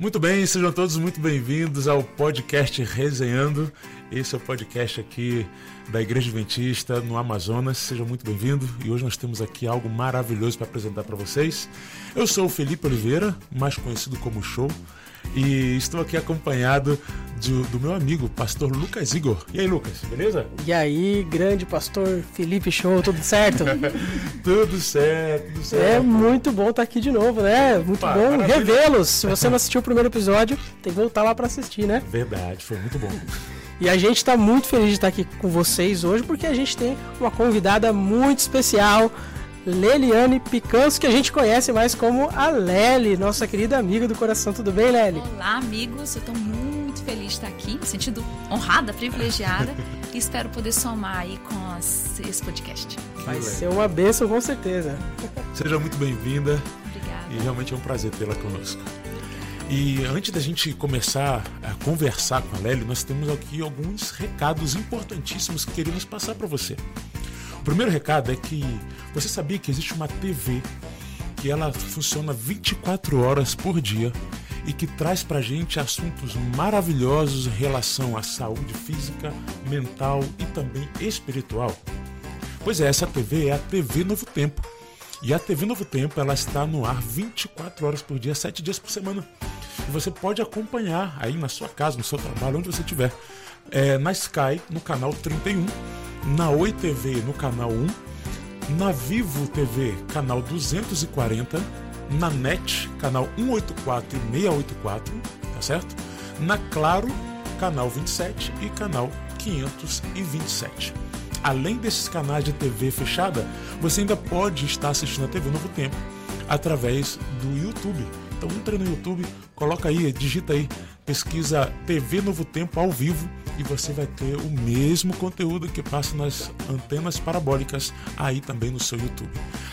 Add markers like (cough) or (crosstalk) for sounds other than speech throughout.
Muito bem, sejam todos muito bem-vindos ao podcast Resenhando. Esse é o podcast aqui da Igreja Adventista no Amazonas. Sejam muito bem-vindos e hoje nós temos aqui algo maravilhoso para apresentar para vocês. Eu sou o Felipe Oliveira, mais conhecido como Show, e estou aqui acompanhado de, do meu amigo, pastor Lucas Igor. E aí, Lucas, beleza? E aí, grande pastor Felipe Show, tudo certo? (laughs) tudo certo, tudo certo. É muito bom estar aqui de novo, né? Muito Opa, bom revê-los. Se você não assistiu o primeiro episódio, tem que voltar lá para assistir, né? Verdade, foi muito bom. E a gente está muito feliz de estar aqui com vocês hoje porque a gente tem uma convidada muito especial, Leliane Picanso, que a gente conhece mais como a Lely, nossa querida amiga do coração. Tudo bem, Lely? Olá, amigos. Eu estou muito feliz de estar aqui, me sentindo honrada, privilegiada (laughs) e espero poder somar aí com esse podcast. Vai ser uma bênção, com certeza. Seja muito bem-vinda. Obrigada. E realmente é um prazer tê-la conosco. E antes da gente começar a conversar com a Lely, nós temos aqui alguns recados importantíssimos que queríamos passar para você. Primeiro recado é que você sabia que existe uma TV que ela funciona 24 horas por dia e que traz para gente assuntos maravilhosos em relação à saúde física, mental e também espiritual. Pois é, essa TV é a TV Novo Tempo. E a TV Novo Tempo ela está no ar 24 horas por dia, 7 dias por semana. E você pode acompanhar aí na sua casa, no seu trabalho, onde você estiver. É, na Sky, no canal 31, na Oi TV, no canal 1, na Vivo TV, canal 240, na NET, canal 184 e 684, tá certo? Na Claro, canal 27 e canal 527. Além desses canais de TV fechada, você ainda pode estar assistindo a TV Novo Tempo através do YouTube então entra no YouTube, coloca aí, digita aí, pesquisa TV Novo Tempo ao vivo e você vai ter o mesmo conteúdo que passa nas antenas parabólicas aí também no seu YouTube.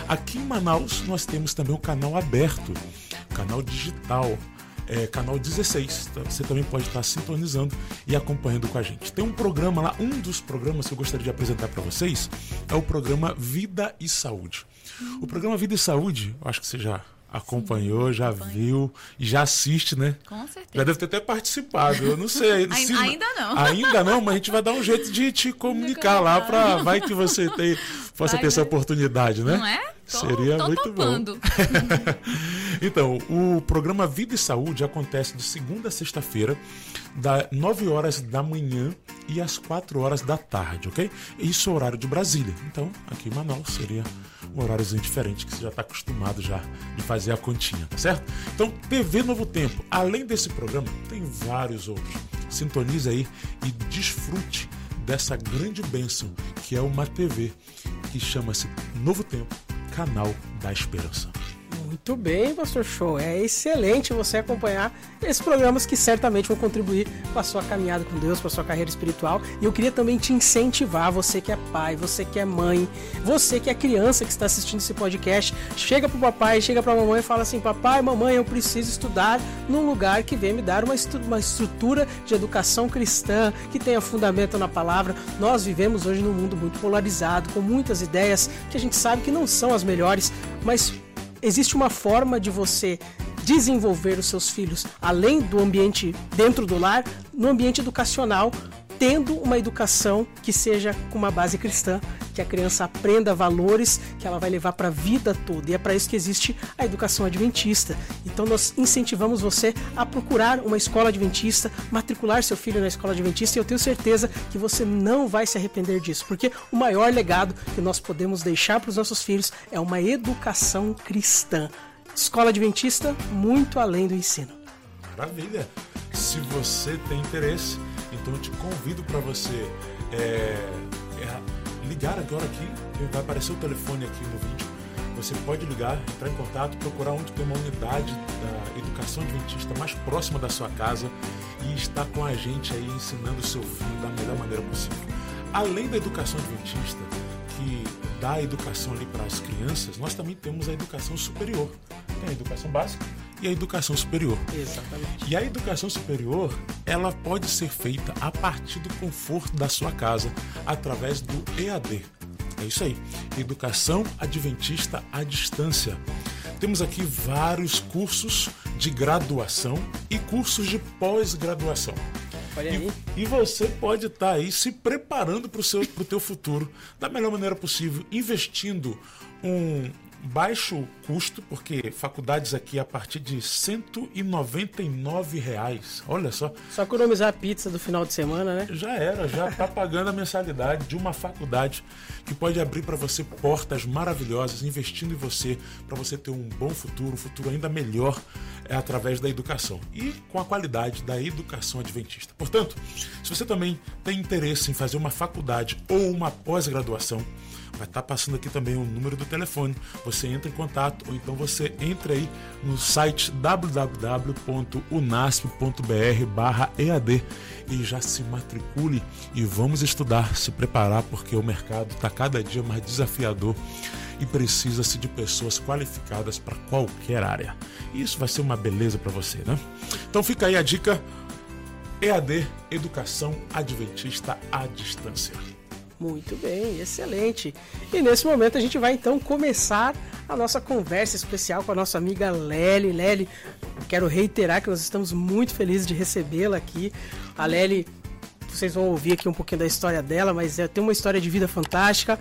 Aqui em Manaus nós temos também um canal aberto, canal digital. É, canal 16. Então, você também pode estar sintonizando e acompanhando com a gente. Tem um programa lá, um dos programas que eu gostaria de apresentar para vocês é o programa Vida e Saúde. O programa Vida e Saúde, eu acho que você já acompanhou, já viu e já assiste, né? Com certeza. Já deve ter até participado. Eu não sei. Se, ainda não. (laughs) Ainda não, mas a gente vai dar um jeito de te comunicar lá para vai que você tem, possa vai, ter essa oportunidade, né? Não é? Tô, Seria tô muito topando. bom. (laughs) então, o programa Vida e Saúde acontece de segunda a sexta-feira, das 9 horas da manhã e às 4 horas da tarde, ok? Isso é o horário de Brasília. Então, aqui em Manaus seria um horáriozinho diferente que você já está acostumado já de fazer a continha, tá certo? Então, TV Novo Tempo, além desse programa, tem vários outros. Sintonize aí e desfrute dessa grande bênção que é uma TV que chama-se Novo Tempo, Canal da Esperança. Muito bem, Pastor Show. É excelente você acompanhar esses programas que certamente vão contribuir com a sua caminhada com Deus, com a sua carreira espiritual. E eu queria também te incentivar, você que é pai, você que é mãe, você que é criança que está assistindo esse podcast, chega pro papai, chega pra mamãe e fala assim: Papai, mamãe, eu preciso estudar num lugar que venha me dar uma, uma estrutura de educação cristã, que tenha fundamento na palavra. Nós vivemos hoje num mundo muito polarizado, com muitas ideias que a gente sabe que não são as melhores, mas existe uma forma de você desenvolver os seus filhos além do ambiente dentro do lar, no ambiente educacional, tendo uma educação que seja com uma base cristã, que a criança aprenda valores que ela vai levar para a vida toda. E é para isso que existe a educação adventista. Então nós incentivamos você a procurar uma escola adventista, matricular seu filho na escola adventista e eu tenho certeza que você não vai se arrepender disso, porque o maior legado que nós podemos deixar para os nossos filhos é uma educação cristã. Escola adventista muito além do ensino. Maravilha! Se você tem interesse, então eu te convido para você é, é, ligar agora aqui, vai aparecer o telefone aqui no vídeo. Você pode ligar, entrar em contato, procurar onde tem uma unidade da educação adventista mais próxima da sua casa e estar com a gente aí ensinando o seu filho da melhor maneira possível. Além da educação adventista, que a educação ali para as crianças, nós também temos a educação superior. Tem a educação básica, e a educação superior. Exatamente. E a educação superior, ela pode ser feita a partir do conforto da sua casa, através do EAD. É isso aí. Educação Adventista à Distância. temos aqui vários cursos de graduação e cursos de pós-graduação. Olha aí. E, e você pode estar aí se preparando para o seu pro teu futuro da melhor maneira possível, investindo um baixo custo, porque faculdades aqui a partir de 199 reais. Olha só, Só economizar a pizza do final de semana, né? já era, já está pagando a mensalidade de uma faculdade que pode abrir para você portas maravilhosas, investindo em você, para você ter um bom futuro, um futuro ainda melhor é, através da educação e com a qualidade da educação adventista. Portanto, se você também tem interesse em fazer uma faculdade ou uma pós-graduação, vai estar passando aqui também o número do telefone. Você entra em contato ou então você entra aí no site www.unasp.br/ead e já se matricule e vamos estudar, se preparar porque o mercado está cada dia mais desafiador e precisa-se de pessoas qualificadas para qualquer área. E isso vai ser uma beleza para você, né? Então fica aí a dica EAD Educação Adventista à Distância. Muito bem, excelente. E nesse momento a gente vai então começar a nossa conversa especial com a nossa amiga Lely. Lely, quero reiterar que nós estamos muito felizes de recebê-la aqui. A Lely, vocês vão ouvir aqui um pouquinho da história dela, mas é, tem uma história de vida fantástica.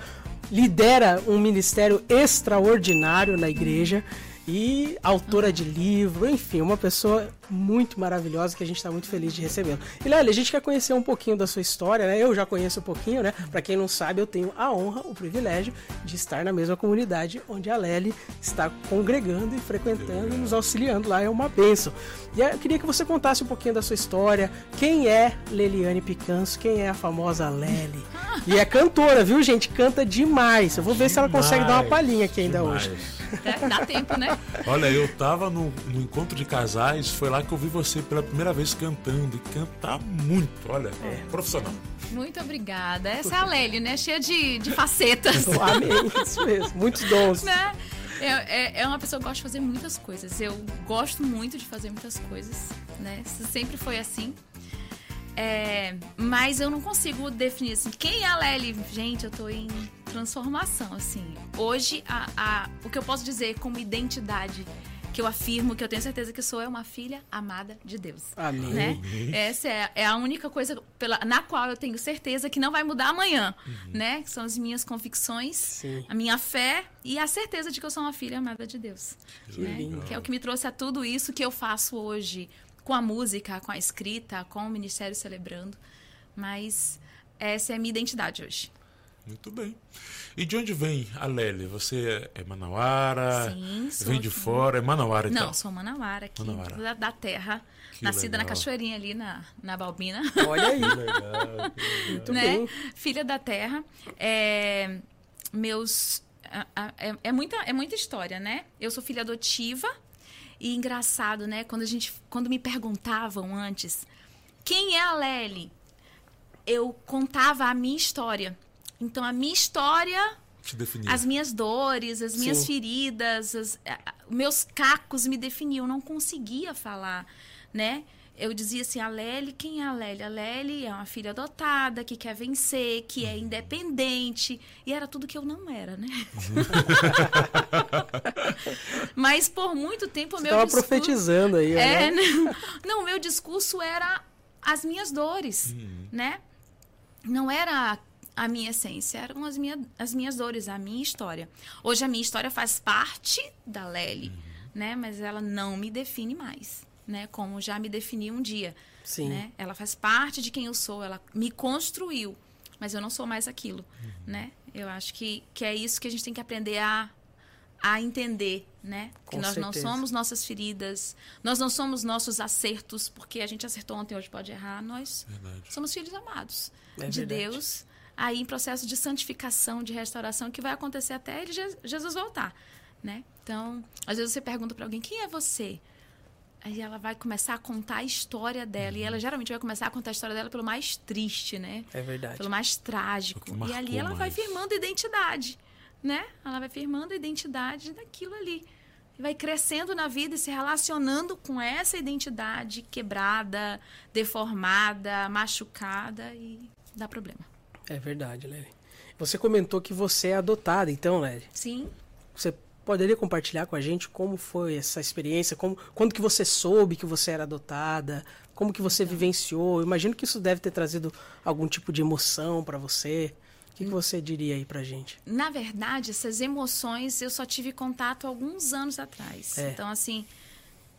Lidera um ministério extraordinário na igreja e autora de livro, enfim, uma pessoa muito maravilhosa que a gente está muito feliz de recebê-la. E Lélia, a gente quer conhecer um pouquinho da sua história, né? Eu já conheço um pouquinho, né? Para quem não sabe, eu tenho a honra, o privilégio de estar na mesma comunidade onde a Lely está congregando e frequentando e nos auxiliando lá, é uma benção. E eu queria que você contasse um pouquinho da sua história, quem é Leliane Picanso, quem é a famosa Lely. E é cantora, viu, gente? Canta demais. Eu vou ver se ela consegue dar uma palhinha aqui ainda Demais. hoje. Dá, dá tempo, né? Olha, eu tava no, no encontro de casais, foi lá que eu vi você pela primeira vez cantando e canta muito, olha, profissional. Muito obrigada. Essa é a Lely, né? Cheia de, de facetas. (laughs) Eu amei, isso mesmo. Muitos dons. né? É, é, é uma pessoa que gosta de fazer muitas coisas. Eu gosto muito de fazer muitas coisas, né? Isso sempre foi assim. É, mas eu não consigo definir assim, quem é a Lely? Gente, eu tô em transformação, assim. Hoje, a, a- o que eu posso dizer como identidade que eu afirmo, que eu tenho certeza que sou, é uma filha amada de Deus. Amém. Né? Essa é, é a única coisa pela, na qual eu tenho certeza que não vai mudar amanhã, né? Que são as minhas convicções, Sim. a minha fé e a certeza de que eu sou uma filha amada de Deus. né? legal. Que é o que me trouxe a tudo isso que eu faço hoje com a música, com a escrita, com o Ministério Celebrando. Mas essa é a minha identidade hoje. Muito bem. E de onde vem a Lely? Você é manauara? Sim, sou Vem de aqui. fora? É manauara, então? Não, sou manauara aqui, Manauara. Da, da terra. Que nascida na legal. cachoeirinha ali na, na Balbina. Olha aí. (laughs) Legal. Muito né? bem. Filha da terra. É, meus. É, é muita, é muita história, né? Eu sou filha adotiva. E engraçado, né? Quando, a gente, quando me perguntavam antes quem é a Lely, eu contava a minha história. Então, a minha história as minhas dores, as minhas Sim. feridas, as- meus cacos me definiam. Eu não conseguia falar, né? Eu dizia assim, a Lely, quem é a Lely? A Lely é uma filha adotada, que quer vencer, que é independente. E era tudo que eu não era, né? (laughs) Mas por muito tempo o Você meu tava discurso... profetizando aí, É, né? não, não, o meu discurso era as minhas dores, né? Não era a minha essência, eram as, minha, as minhas dores, a minha história. Hoje a minha história faz parte da Lely, né? Mas ela não me define mais, né? Como já me definiu um dia, Sim. né? Ela faz parte de quem eu sou, ela me construiu, mas eu não sou mais aquilo, né? Eu acho que, que é isso que a gente tem que aprender a a entender, né? Que Com nós não certeza. somos nossas feridas, nós não somos nossos acertos, porque a gente acertou ontem, hoje pode errar. Nós Verdade. somos filhos amados É de verdade. Deus, aí em processo de santificação, de restauração, que vai acontecer até ele, Je- Jesus voltar, né? Então, às vezes você pergunta para alguém, quem é você? Aí ela vai começar a contar a história dela, e ela geralmente vai começar a contar a história dela pelo mais triste, né? É verdade. pelo mais trágico. E ali ela vai mais. firmando identidade, né? Ela vai firmando a identidade daquilo ali. E vai crescendo na vida e se relacionando com essa identidade quebrada, deformada, machucada e dá problema. É verdade, Lely. Você comentou que você é adotada, então, Lely. Sim, Você poderia compartilhar com a gente como foi essa experiência, como, quando que você soube que você era adotada, como que você vivenciou? Eu imagino que isso deve ter trazido algum tipo de emoção para você. O que, que, você diria aí pra gente? Na verdade, essas emoções eu só tive contato alguns anos atrás. É. Então, assim,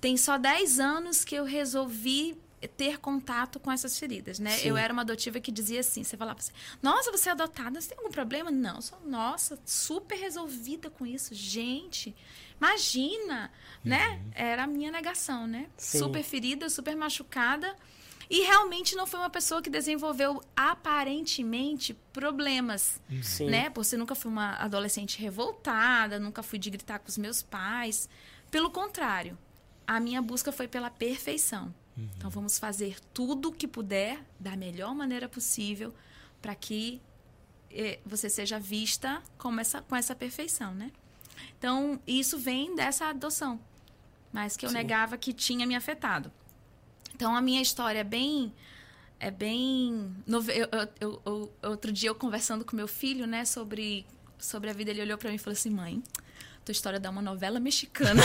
tem só 10 anos que eu resolvi ter contato com essas feridas, né? Sim. Eu era uma adotiva que dizia assim, você falava assim, nossa, você é adotada, você tem algum problema? Não, sou, nossa, super resolvida com isso. Gente, imagina, né? uhum. né? Era a minha negação, né? Sim. Super ferida, super machucada. E realmente não foi uma pessoa que desenvolveu aparentemente problemas, Sim. né? Porque nunca fui uma adolescente revoltada, nunca fui de gritar com os meus pais. Pelo contrário, a minha busca foi pela perfeição. Uhum. Então vamos fazer tudo o que puder da melhor maneira possível para que eh, você seja vista com essa, com essa perfeição, né? Então isso vem dessa adoção, mas que eu Sim. negava que tinha me afetado. Então a minha história é bem é bem eu, eu, eu, outro dia eu conversando com meu filho, né, sobre sobre a vida, ele olhou para mim e falou assim: "Mãe, tua história dá uma novela mexicana.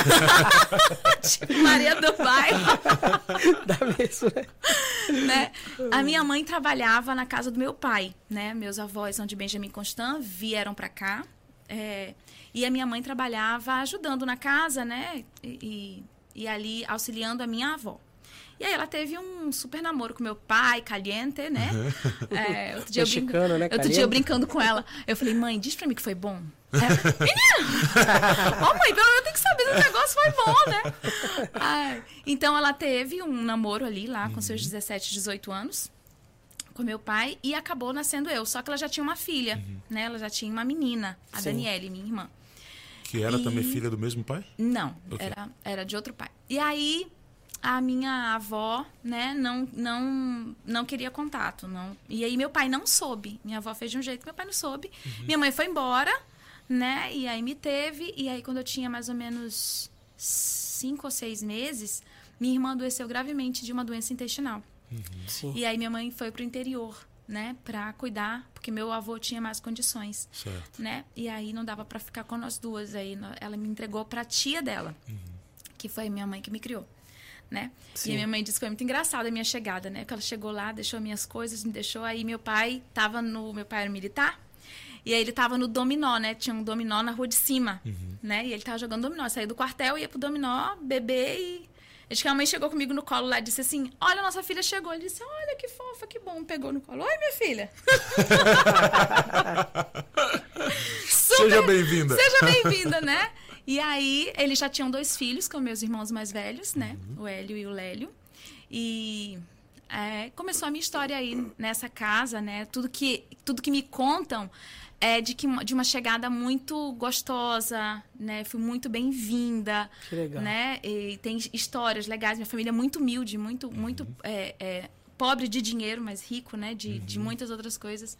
(laughs) tipo Maria do Bairro. (laughs) dá mesmo, né? né? A minha mãe trabalhava na casa do meu pai, né? Meus avós são de Benjamin Constant, vieram para cá. É, e a minha mãe trabalhava ajudando na casa, né? E, e, e ali auxiliando a minha avó. E aí ela teve um super namoro com meu pai, caliente, né? É, outro dia, Mexicano, eu, né? outro dia eu brincando com ela. Eu falei, mãe, diz pra mim que foi bom. Menina! (laughs) Ó, oh, mãe, pelo menos tem que saber se o negócio foi bom, né? Ai, então ela teve um namoro ali lá com seus 17, 18 anos com meu pai e acabou nascendo eu. Só que ela já tinha uma filha, uhum. né? Ela já tinha uma menina, a Sim. Daniele, minha irmã. Que era e... também filha do mesmo pai? Não, okay. era, era de outro pai. E aí a minha avó, né, não, não, não queria contato, não. E aí meu pai não soube. Minha avó fez de um jeito, meu pai não soube. Uhum. Minha mãe foi embora, né, e aí me teve. E aí quando eu tinha mais ou menos cinco ou seis meses, minha irmã adoeceu gravemente de uma doença intestinal. Uhum. E aí minha mãe foi pro interior, né, para cuidar, porque meu avô tinha mais condições, certo. né? E aí não dava para ficar com nós duas. Aí ela me entregou para tia dela, uhum. que foi minha mãe que me criou né? Sim. E a minha mãe disse que foi muito engraçada a minha chegada, né? Que ela chegou lá, deixou minhas coisas, me deixou. Aí meu pai tava no. Meu pai era militar. E aí ele tava no dominó, né? Tinha um dominó na rua de cima, uhum. né? E ele tava jogando dominó. Saiu do quartel, ia pro dominó, beber e. Acho que a mãe chegou comigo no colo lá e disse assim: Olha, nossa filha chegou. Ele disse: Olha que fofa, que bom. Pegou no colo. Oi, minha filha. (laughs) Super... Seja bem-vinda. Seja bem-vinda, né? E aí, eles já tinham dois filhos, com meus irmãos mais velhos, né? Uhum. O Hélio e o Lélio. E é, começou a minha história aí nessa casa, né? Tudo que, tudo que me contam é de, que, de uma chegada muito gostosa, né? Fui muito bem-vinda. Que legal. Né? E tem histórias legais. Minha família é muito humilde, muito, uhum. muito é, é, pobre de dinheiro, mas rico, né? De, uhum. de muitas outras coisas.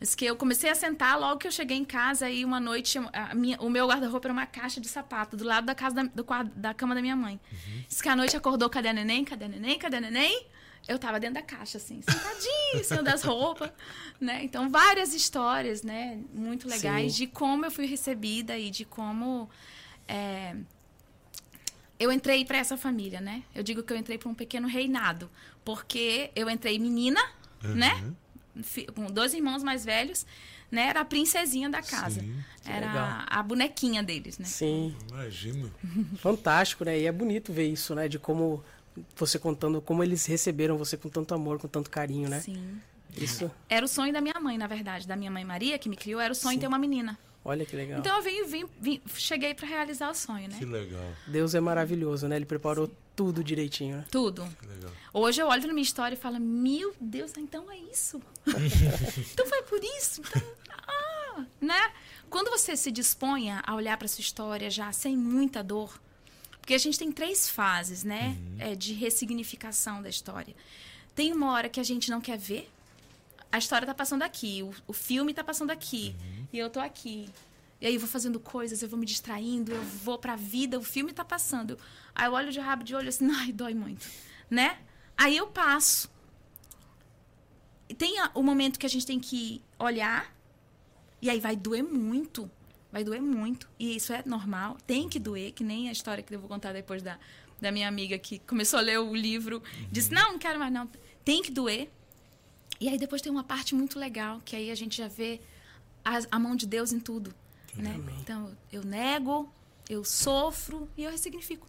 Diz que eu comecei a sentar logo que eu cheguei em casa e uma noite minha, o meu guarda-roupa era uma caixa de sapato do lado da casa da, do, da cama da minha mãe. Uhum. Diz que a noite acordou, cadê a neném? Cadê a neném? Cadê a neném? Eu tava dentro da caixa, assim, sentadinha, (laughs) em das roupas, né? Então, várias histórias, né? Muito legais Sim. de como eu fui recebida e de como é, eu entrei para essa família, né? Eu digo que eu entrei para um pequeno reinado, porque eu entrei menina, uhum. né? com dois irmãos mais velhos, né? Era a princesinha da casa. Sim, era legal. a bonequinha deles, né? Sim. Imagino. (laughs) Fantástico, né? E é bonito ver isso, né? De como você contando como eles receberam você com tanto amor, com tanto carinho, né? Sim. Isso. Era o sonho da minha mãe, na verdade, da minha mãe Maria, que me criou, era o sonho Sim. de ter uma menina. Olha que legal. Então eu vim, vim, vim cheguei para realizar o sonho, né? Que legal. Deus é maravilhoso, né? Ele preparou Sim. tudo direitinho. Né? Tudo. Que legal. Hoje eu olho para minha história e falo: "Meu Deus, então é isso". (laughs) então foi por isso. Então, ah, né? Quando você se dispõe a olhar para sua história já sem muita dor, porque a gente tem três fases, né, uhum. é, de ressignificação da história. Tem uma hora que a gente não quer ver, a história tá passando aqui, o, o filme tá passando aqui, uhum. e eu tô aqui. E aí eu vou fazendo coisas, eu vou me distraindo, eu vou pra vida, o filme tá passando. Aí eu olho de rabo de olho assim, (laughs) ai, dói muito, né? Aí eu passo. E tem o momento que a gente tem que olhar, e aí vai doer muito. Vai doer muito. E isso é normal, tem que doer, que nem a história que eu vou contar depois da, da minha amiga que começou a ler o livro, uhum. disse: Não, não quero mais, não. Tem que doer. E aí depois tem uma parte muito legal, que aí a gente já vê a, a mão de Deus em tudo. Né? Então, eu nego, eu sofro e eu ressignifico.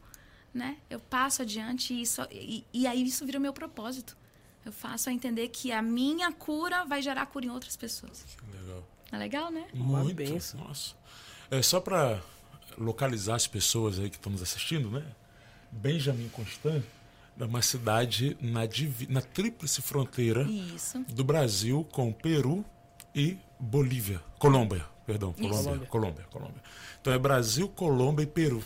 Né? Eu passo adiante e, isso, e, e aí isso vira o meu propósito. Eu faço a entender que a minha cura vai gerar cura em outras pessoas. Que legal. É legal, né? Muito. Benção. Nossa. É só para localizar as pessoas aí que estão nos assistindo, né? Benjamin Constant é uma cidade na, na tríplice fronteira Isso. do Brasil com Peru e Bolívia. Colômbia, perdão. Colômbia, Colômbia, Colômbia. Então é Brasil, Colômbia e Peru.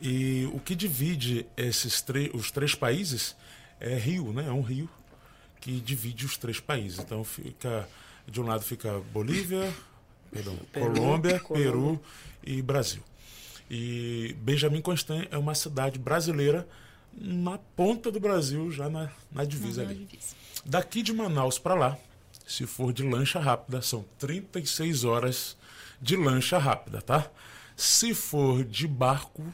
E o que divide esses os três países é rio, né? É um rio que divide os três países. Então fica de um lado fica Bolívia, (coughs) perdão, Peru, Colômbia, Colômbia, Peru e Brasil. E Benjamin Constant é uma cidade brasileira na ponta do Brasil, já na, na divisa ali. Divisa. Daqui de Manaus para lá, se for de lancha rápida, são 36 horas de lancha rápida, tá? Se for de barco,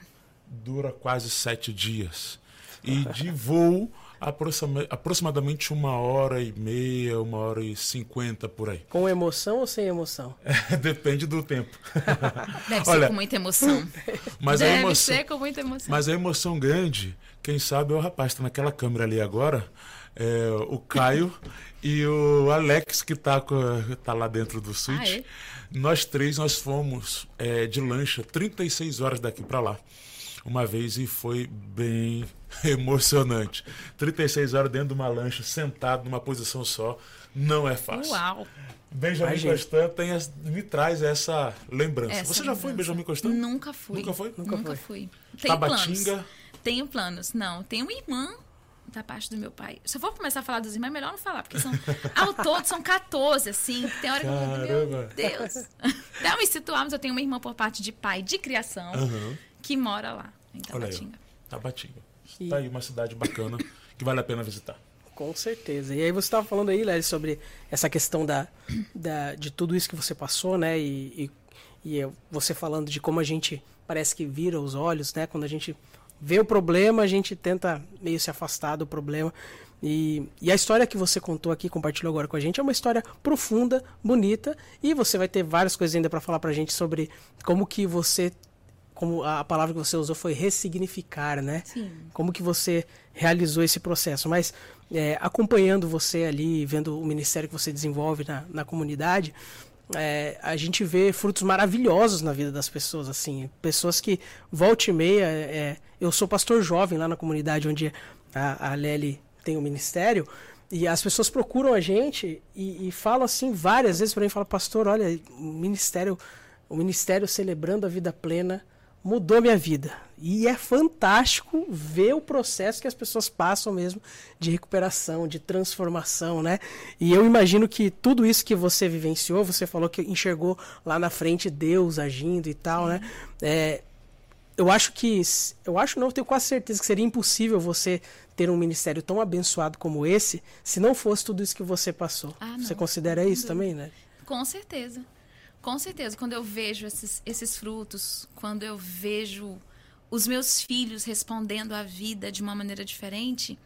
dura quase sete dias. E de (laughs) voo, aproximadamente uma hora e meia, uma hora e cinquenta por aí. Com emoção ou sem emoção? (laughs) É, depende do tempo. (laughs) Deve Olha, ser com muita emoção. (laughs) Mas Deve a emoção, ser com muita emoção. Mas a emoção grande, quem sabe é o rapaz que está naquela câmera ali agora, é, o Caio e o Alex que está tá lá dentro do suíte. Ah, é? Nós três nós fomos é, de lancha 36 horas daqui para lá uma vez e foi bem (laughs) emocionante. 36 horas dentro de uma lancha, sentado numa posição só, não é fácil. Uau! Benjamin Constant tem, me traz essa lembrança. Essa Você já lembrança. foi em Benjamin Constant? Nunca fui. Nunca foi? Nunca, Nunca fui. Tenho Tabatinga? Planos. Tenho planos. Não, tenho uma irmã da parte do meu pai. Se eu for começar a falar dos irmãos, é melhor não falar, porque são, (laughs) ao todo são 14, assim. Tem hora que eu meu Deus. (laughs) Até me situar, mas eu tenho uma irmã por parte de pai de criação uhum. que mora lá, em Tabatinga. Aí, Tabatinga. E... Tá aí uma cidade bacana que vale a pena visitar. Com certeza. E aí você estava falando aí, Léo, sobre essa questão da, da, de tudo isso que você passou, né? E, e, e você falando de como a gente parece que vira os olhos, né? Quando a gente vê o problema, a gente tenta meio se afastar do problema. E, e, a história que você contou aqui, compartilhou agora com a gente, é uma história profunda, bonita, e você vai ter várias coisas ainda para falar para a gente sobre como que você, como a palavra que você usou foi ressignificar, né? Sim. Como que você realizou esse processo. Mas é, acompanhando você ali, vendo o ministério que você desenvolve na, na comunidade, é, a gente vê frutos maravilhosos na vida das pessoas, assim, pessoas que volta e meia, é, eu sou pastor jovem lá na comunidade onde a, a Lely tem o um ministério, e as pessoas procuram a gente e, e falam assim várias vezes para mim, falam, pastor, olha, o ministério, o ministério celebrando a vida plena, mudou minha vida. E é fantástico ver o processo que as pessoas passam mesmo de recuperação, de transformação, né? E eu imagino que tudo isso que você vivenciou, você falou que enxergou lá na frente Deus agindo e tal, né? É, eu acho que eu acho não, eu tenho quase certeza que seria impossível você ter um ministério tão abençoado como esse se não fosse tudo isso que você passou. Ah, você considera isso também, né? Com certeza. Com certeza, quando eu vejo esses, esses frutos, quando eu vejo os meus filhos respondendo à vida de uma maneira diferente,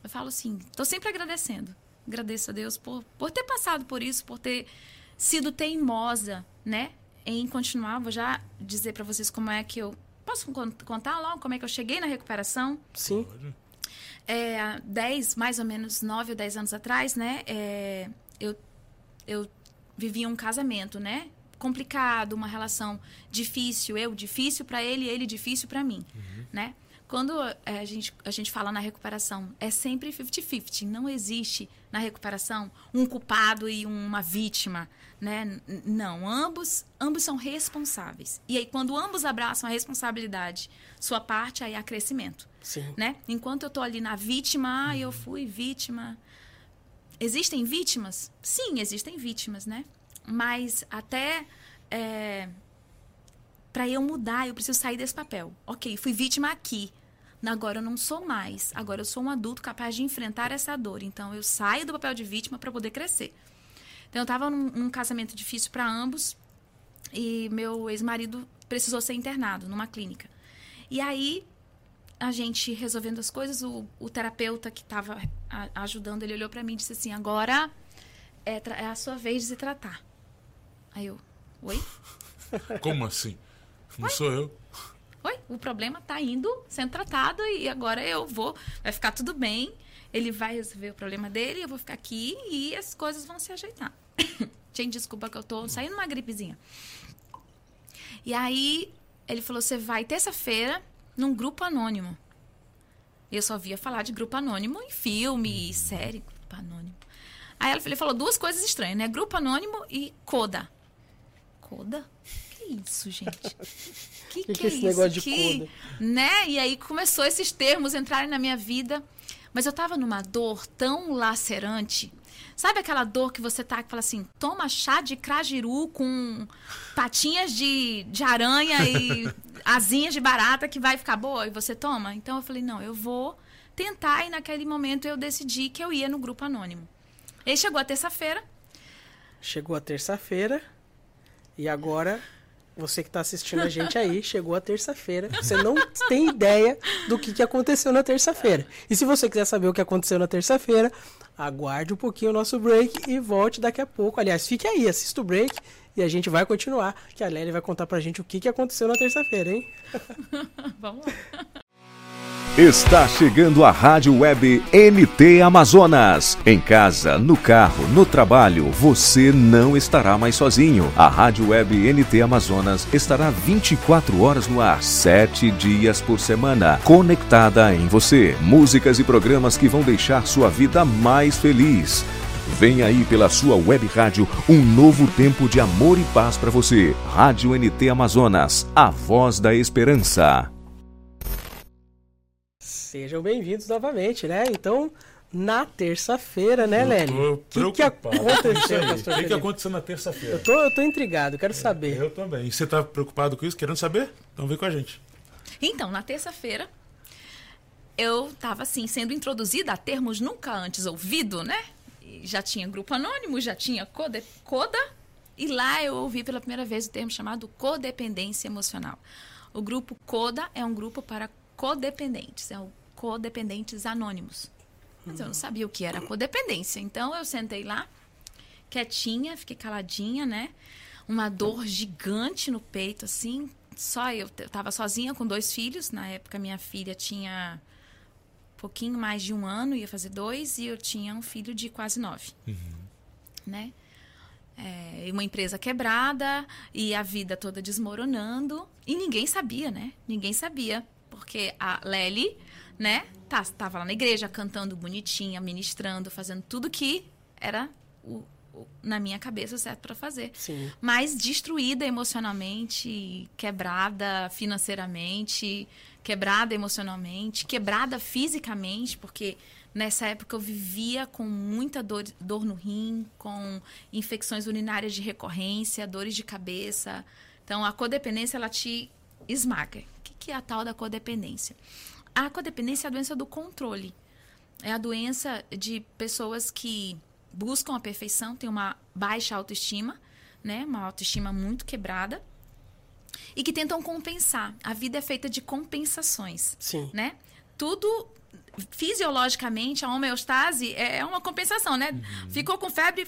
eu falo assim, estou sempre agradecendo. Agradeço a Deus por, por ter passado por isso, por ter sido teimosa, né? Em continuar. Vou já dizer para vocês como é que eu. Posso contar logo como é que eu cheguei na recuperação? Sim. É, 10, mais ou menos 9 ou 10 anos atrás, né? É, eu, eu vivia um casamento, né? Complicado, uma relação difícil, eu difícil para ele, ele difícil para mim, uhum. né? Quando é, a, gente, a gente fala na recuperação, é sempre 50-50. Não existe na recuperação um culpado e uma vítima, né? Não, ambos, ambos são responsáveis. E aí, quando ambos abraçam a responsabilidade, sua parte, aí há crescimento. Sim. Né? Enquanto eu estou ali na vítima, ah, eu fui vítima. Existem vítimas? Sim, existem vítimas, né? Mas até é, para eu mudar, eu preciso sair desse papel. Ok, fui vítima aqui. Agora eu não sou mais. Agora eu sou um adulto capaz de enfrentar essa dor. Então eu saio do papel de vítima para poder crescer. Então eu estava num, num, casamento difícil para ambos. E meu ex-marido precisou ser internado numa clínica. E aí, a gente resolvendo as coisas, o, o terapeuta que estava ajudando, ele olhou para mim e disse assim: agora é, é, a sua vez de se tratar. Aí eu, oi? (laughs) Como assim? Não oi? sou eu. Oi, o problema tá indo sendo tratado e agora eu vou, vai ficar tudo bem. Ele vai resolver o problema dele, eu vou ficar aqui e as coisas vão se ajeitar. (coughs) Gente, desculpa que eu tô saindo uma gripezinha. E aí ele falou: "Você vai terça-feira num grupo anônimo". Eu só via falar de grupo anônimo em filme, série, grupo anônimo. Aí ele falou duas coisas estranhas, né? Grupo anônimo e coda. Coda? Que isso, gente? (laughs) Que que, que, é, é esse isso? negócio de que, coda? Né? E aí começou esses termos entrarem na minha vida. Mas eu tava numa dor tão lacerante. Sabe aquela dor que você tá que fala assim, toma chá de crajiru com patinhas de, de aranha e (laughs) asinhas de barata que vai ficar boa e você toma? Então eu falei, não, eu vou tentar e naquele momento eu decidi que eu ia no grupo anônimo. E chegou a terça-feira. Chegou a terça-feira e agora você que está assistindo a gente aí, (laughs) chegou a terça-feira. Você não tem ideia do que, que aconteceu na terça-feira. E se você quiser saber o que aconteceu na terça-feira, aguarde um pouquinho o nosso break e volte daqui a pouco. Aliás, fique aí, assista o break e a gente vai continuar, que a Lélia vai contar pra gente o que, que aconteceu na terça-feira, hein? (laughs) Vamos lá. Está chegando a Rádio Web NT Amazonas. Em casa, no carro, no trabalho, você não estará mais sozinho. A Rádio Web NT Amazonas estará 24 horas no ar, 7 dias por semana, conectada em você. Músicas e programas que vão deixar sua vida mais feliz. Vem aí pela sua web rádio um novo tempo de amor e paz para você. Rádio NT Amazonas, a voz da esperança. Sejam bem-vindos novamente, né? Então, na terça-feira, né, Lélio? O que, que aconteceu, pastor? O que, que aconteceu na terça-feira? Eu tô, eu tô intrigado, quero saber. Eu também. E você tá preocupado com isso, querendo saber? Então vem com a gente. Então, na terça-feira, eu tava assim, sendo introduzida a termos nunca antes ouvido, né? Já tinha grupo anônimo, já tinha code, coda, e lá eu ouvi pela primeira vez o termo chamado codependência emocional. O grupo CODA é um grupo para codependentes, é o codependentes anônimos. Mas eu não sabia o que era codependência. Então eu sentei lá, quietinha, fiquei caladinha, né? Uma dor gigante no peito, assim. Só eu, eu tava sozinha com dois filhos. Na época, minha filha tinha um pouquinho mais de um ano, ia fazer dois, e eu tinha um filho de quase nove. Uhum. Né? É, uma empresa quebrada e a vida toda desmoronando. E ninguém sabia, né? Ninguém sabia. Porque a Lely né? Tá, tava lá na igreja cantando bonitinha, ministrando, fazendo tudo que era o, o na minha cabeça certo para fazer. Sim. Mas destruída emocionalmente, quebrada financeiramente, quebrada emocionalmente, quebrada fisicamente, porque nessa época eu vivia com muita dor, dor no rim, com infecções urinárias de recorrência, dores de cabeça. Então a codependência ela te esmaga. O que, que é a tal da codependência? A codependência é a doença do controle. É a doença de pessoas que buscam a perfeição, têm uma baixa autoestima, né? Uma autoestima muito quebrada e que tentam compensar. A vida é feita de compensações, Sim. né? Tudo fisiologicamente a homeostase é uma compensação, né? Uhum. Ficou com febre,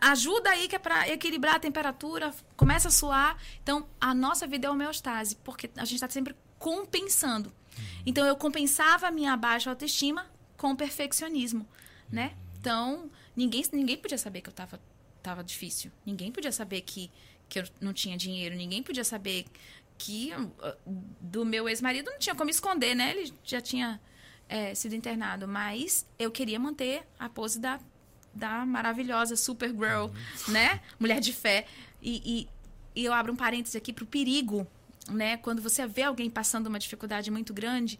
ajuda aí que é para equilibrar a temperatura, começa a suar. Então, a nossa vida é homeostase, porque a gente está sempre compensando. Então eu compensava a minha baixa autoestima com o perfeccionismo, né? Então, ninguém, ninguém podia saber que eu tava, tava difícil. Ninguém podia saber que, que eu não tinha dinheiro. Ninguém podia saber que uh, do meu ex-marido não tinha como esconder, né? Ele já tinha é, sido internado. Mas eu queria manter a pose da, da maravilhosa Supergirl, uhum. né? Mulher de fé. E, e, e eu abro um parêntese aqui pro perigo né? Quando você vê alguém passando uma dificuldade muito grande,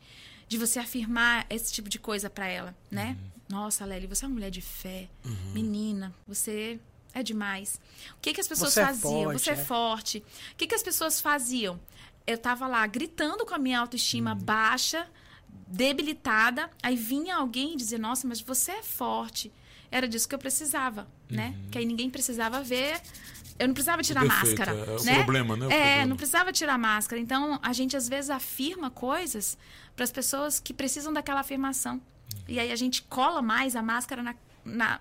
de você afirmar esse tipo de coisa para ela, né? Uhum. Nossa, Lely, você é uma mulher de fé, uhum. menina, você é demais. O que que as pessoas você é faziam? É forte, você é, é forte. O que que as pessoas faziam? Eu tava lá gritando com a minha autoestima uhum. baixa, debilitada, aí vinha alguém dizer: "Nossa, mas você é forte". Era disso que eu precisava, né? Uhum. Que aí ninguém precisava ver eu não precisava tirar máscara. é o né? problema, né? O é, problema. não precisava tirar a máscara. Então, a gente às vezes afirma coisas para as pessoas que precisam daquela afirmação. E aí a gente cola mais a máscara na, na,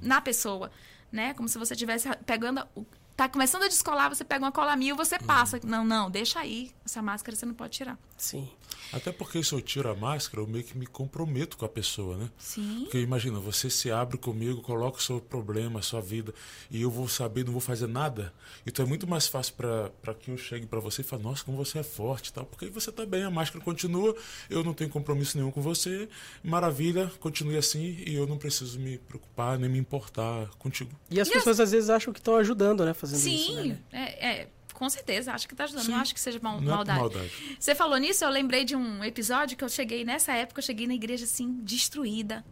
na pessoa, né? Como se você estivesse pegando. o- Tá começando a descolar, você pega uma cola mil, você passa. Não, não, deixa aí. Essa máscara você não pode tirar. Sim. Até porque se eu tiro a máscara, eu meio que me comprometo com a pessoa, né? Sim. Porque imagina, você se abre comigo, coloca o seu problema, a sua vida, e eu vou saber, não vou fazer nada. Então é muito mais fácil para que eu chegue para você e fale, nossa, como você é forte e tal. Porque aí você tá bem, a máscara continua, eu não tenho compromisso nenhum com você, maravilha, continue assim, e eu não preciso me preocupar, nem me importar contigo. E as E pessoas às vezes acham que estão ajudando, né? Fazendo isso. Sim, Né? é, é, com certeza. Acho que tá ajudando. Sim. Não acho que seja mal- é maldade. maldade. Você falou nisso, eu lembrei de um episódio que eu cheguei, nessa época, eu cheguei na igreja assim, destruída.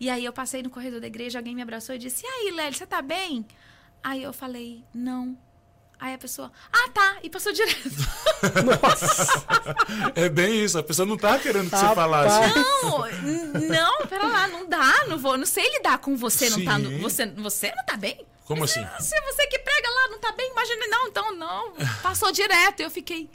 E aí eu passei no corredor da igreja, alguém me abraçou e disse: E aí, Lely, você tá bem? Aí eu falei: Não. Aí a pessoa, ah, tá, e passou direto. (laughs) É bem isso, a pessoa não tá querendo que você Rapaz. falasse. Não, não, pera lá, não dá, não vou, não sei lidar com você, não tá, Sim. você, você não tá bem? Como assim? Se você que prega lá não tá bem, imagina, não, então não. Passou direto. Eu fiquei.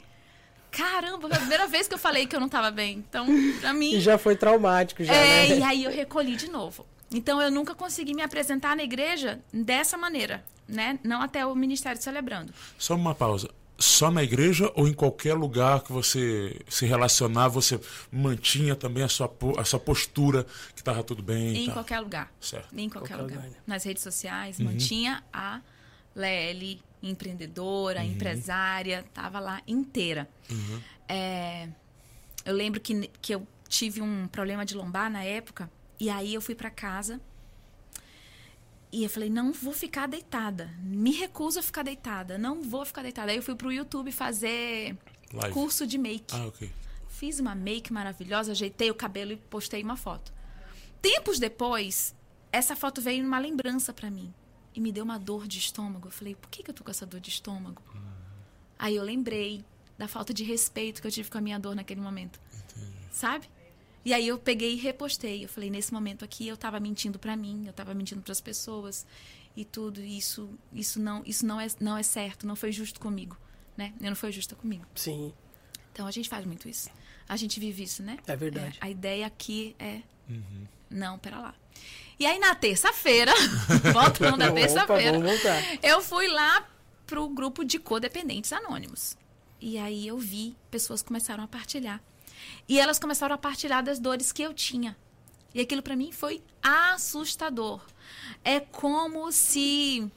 Caramba, foi a primeira vez que eu falei que eu não tava bem. Então, pra mim. E já foi traumático, já, é, né? e aí eu recolhi de novo. Então eu nunca consegui me apresentar na igreja dessa maneira, né? Não até o ministério celebrando. Só uma pausa. Só na igreja ou em qualquer lugar que você se relacionar, você mantinha também a sua, a sua postura que estava tudo bem? Em tal? qualquer lugar. Certo. Em qualquer, Qualquer lugar. lugar, né? Nas redes sociais, Uhum. mantinha a Lely, empreendedora, Uhum. empresária, tava lá inteira. É, eu lembro que, que eu tive um problema de lombar na época, e aí eu fui para casa e eu falei, não vou ficar deitada. Me recuso a ficar deitada. Não vou ficar deitada. Aí eu fui pro YouTube fazer Live. curso de make. Ah, ok. Fiz uma make maravilhosa, ajeitei o cabelo e postei uma foto. Tempos depois, essa foto veio numa lembrança pra mim. E me deu uma dor de estômago. Eu falei, por que, que eu tô com essa dor de estômago? Aí eu lembrei da falta de respeito que eu tive com a minha dor naquele momento. Sabe? E aí eu peguei e repostei. Eu falei, nesse momento aqui eu tava mentindo pra mim, eu tava mentindo pras pessoas e tudo. E isso, isso não, isso não é, não é certo, não foi justo comigo, né? Eu não foi justa comigo. Sim, Então a gente faz muito isso. A gente vive isso, né? é verdade. É, a ideia aqui é. Não, pera lá. E aí na terça-feira, (laughs) voltando da terça-feira, eu fui lá pro grupo de codependentes anônimos. E aí eu vi, pessoas começaram a partilhar. E elas começaram a partilhar das dores que eu tinha. E aquilo pra mim foi assustador. É como se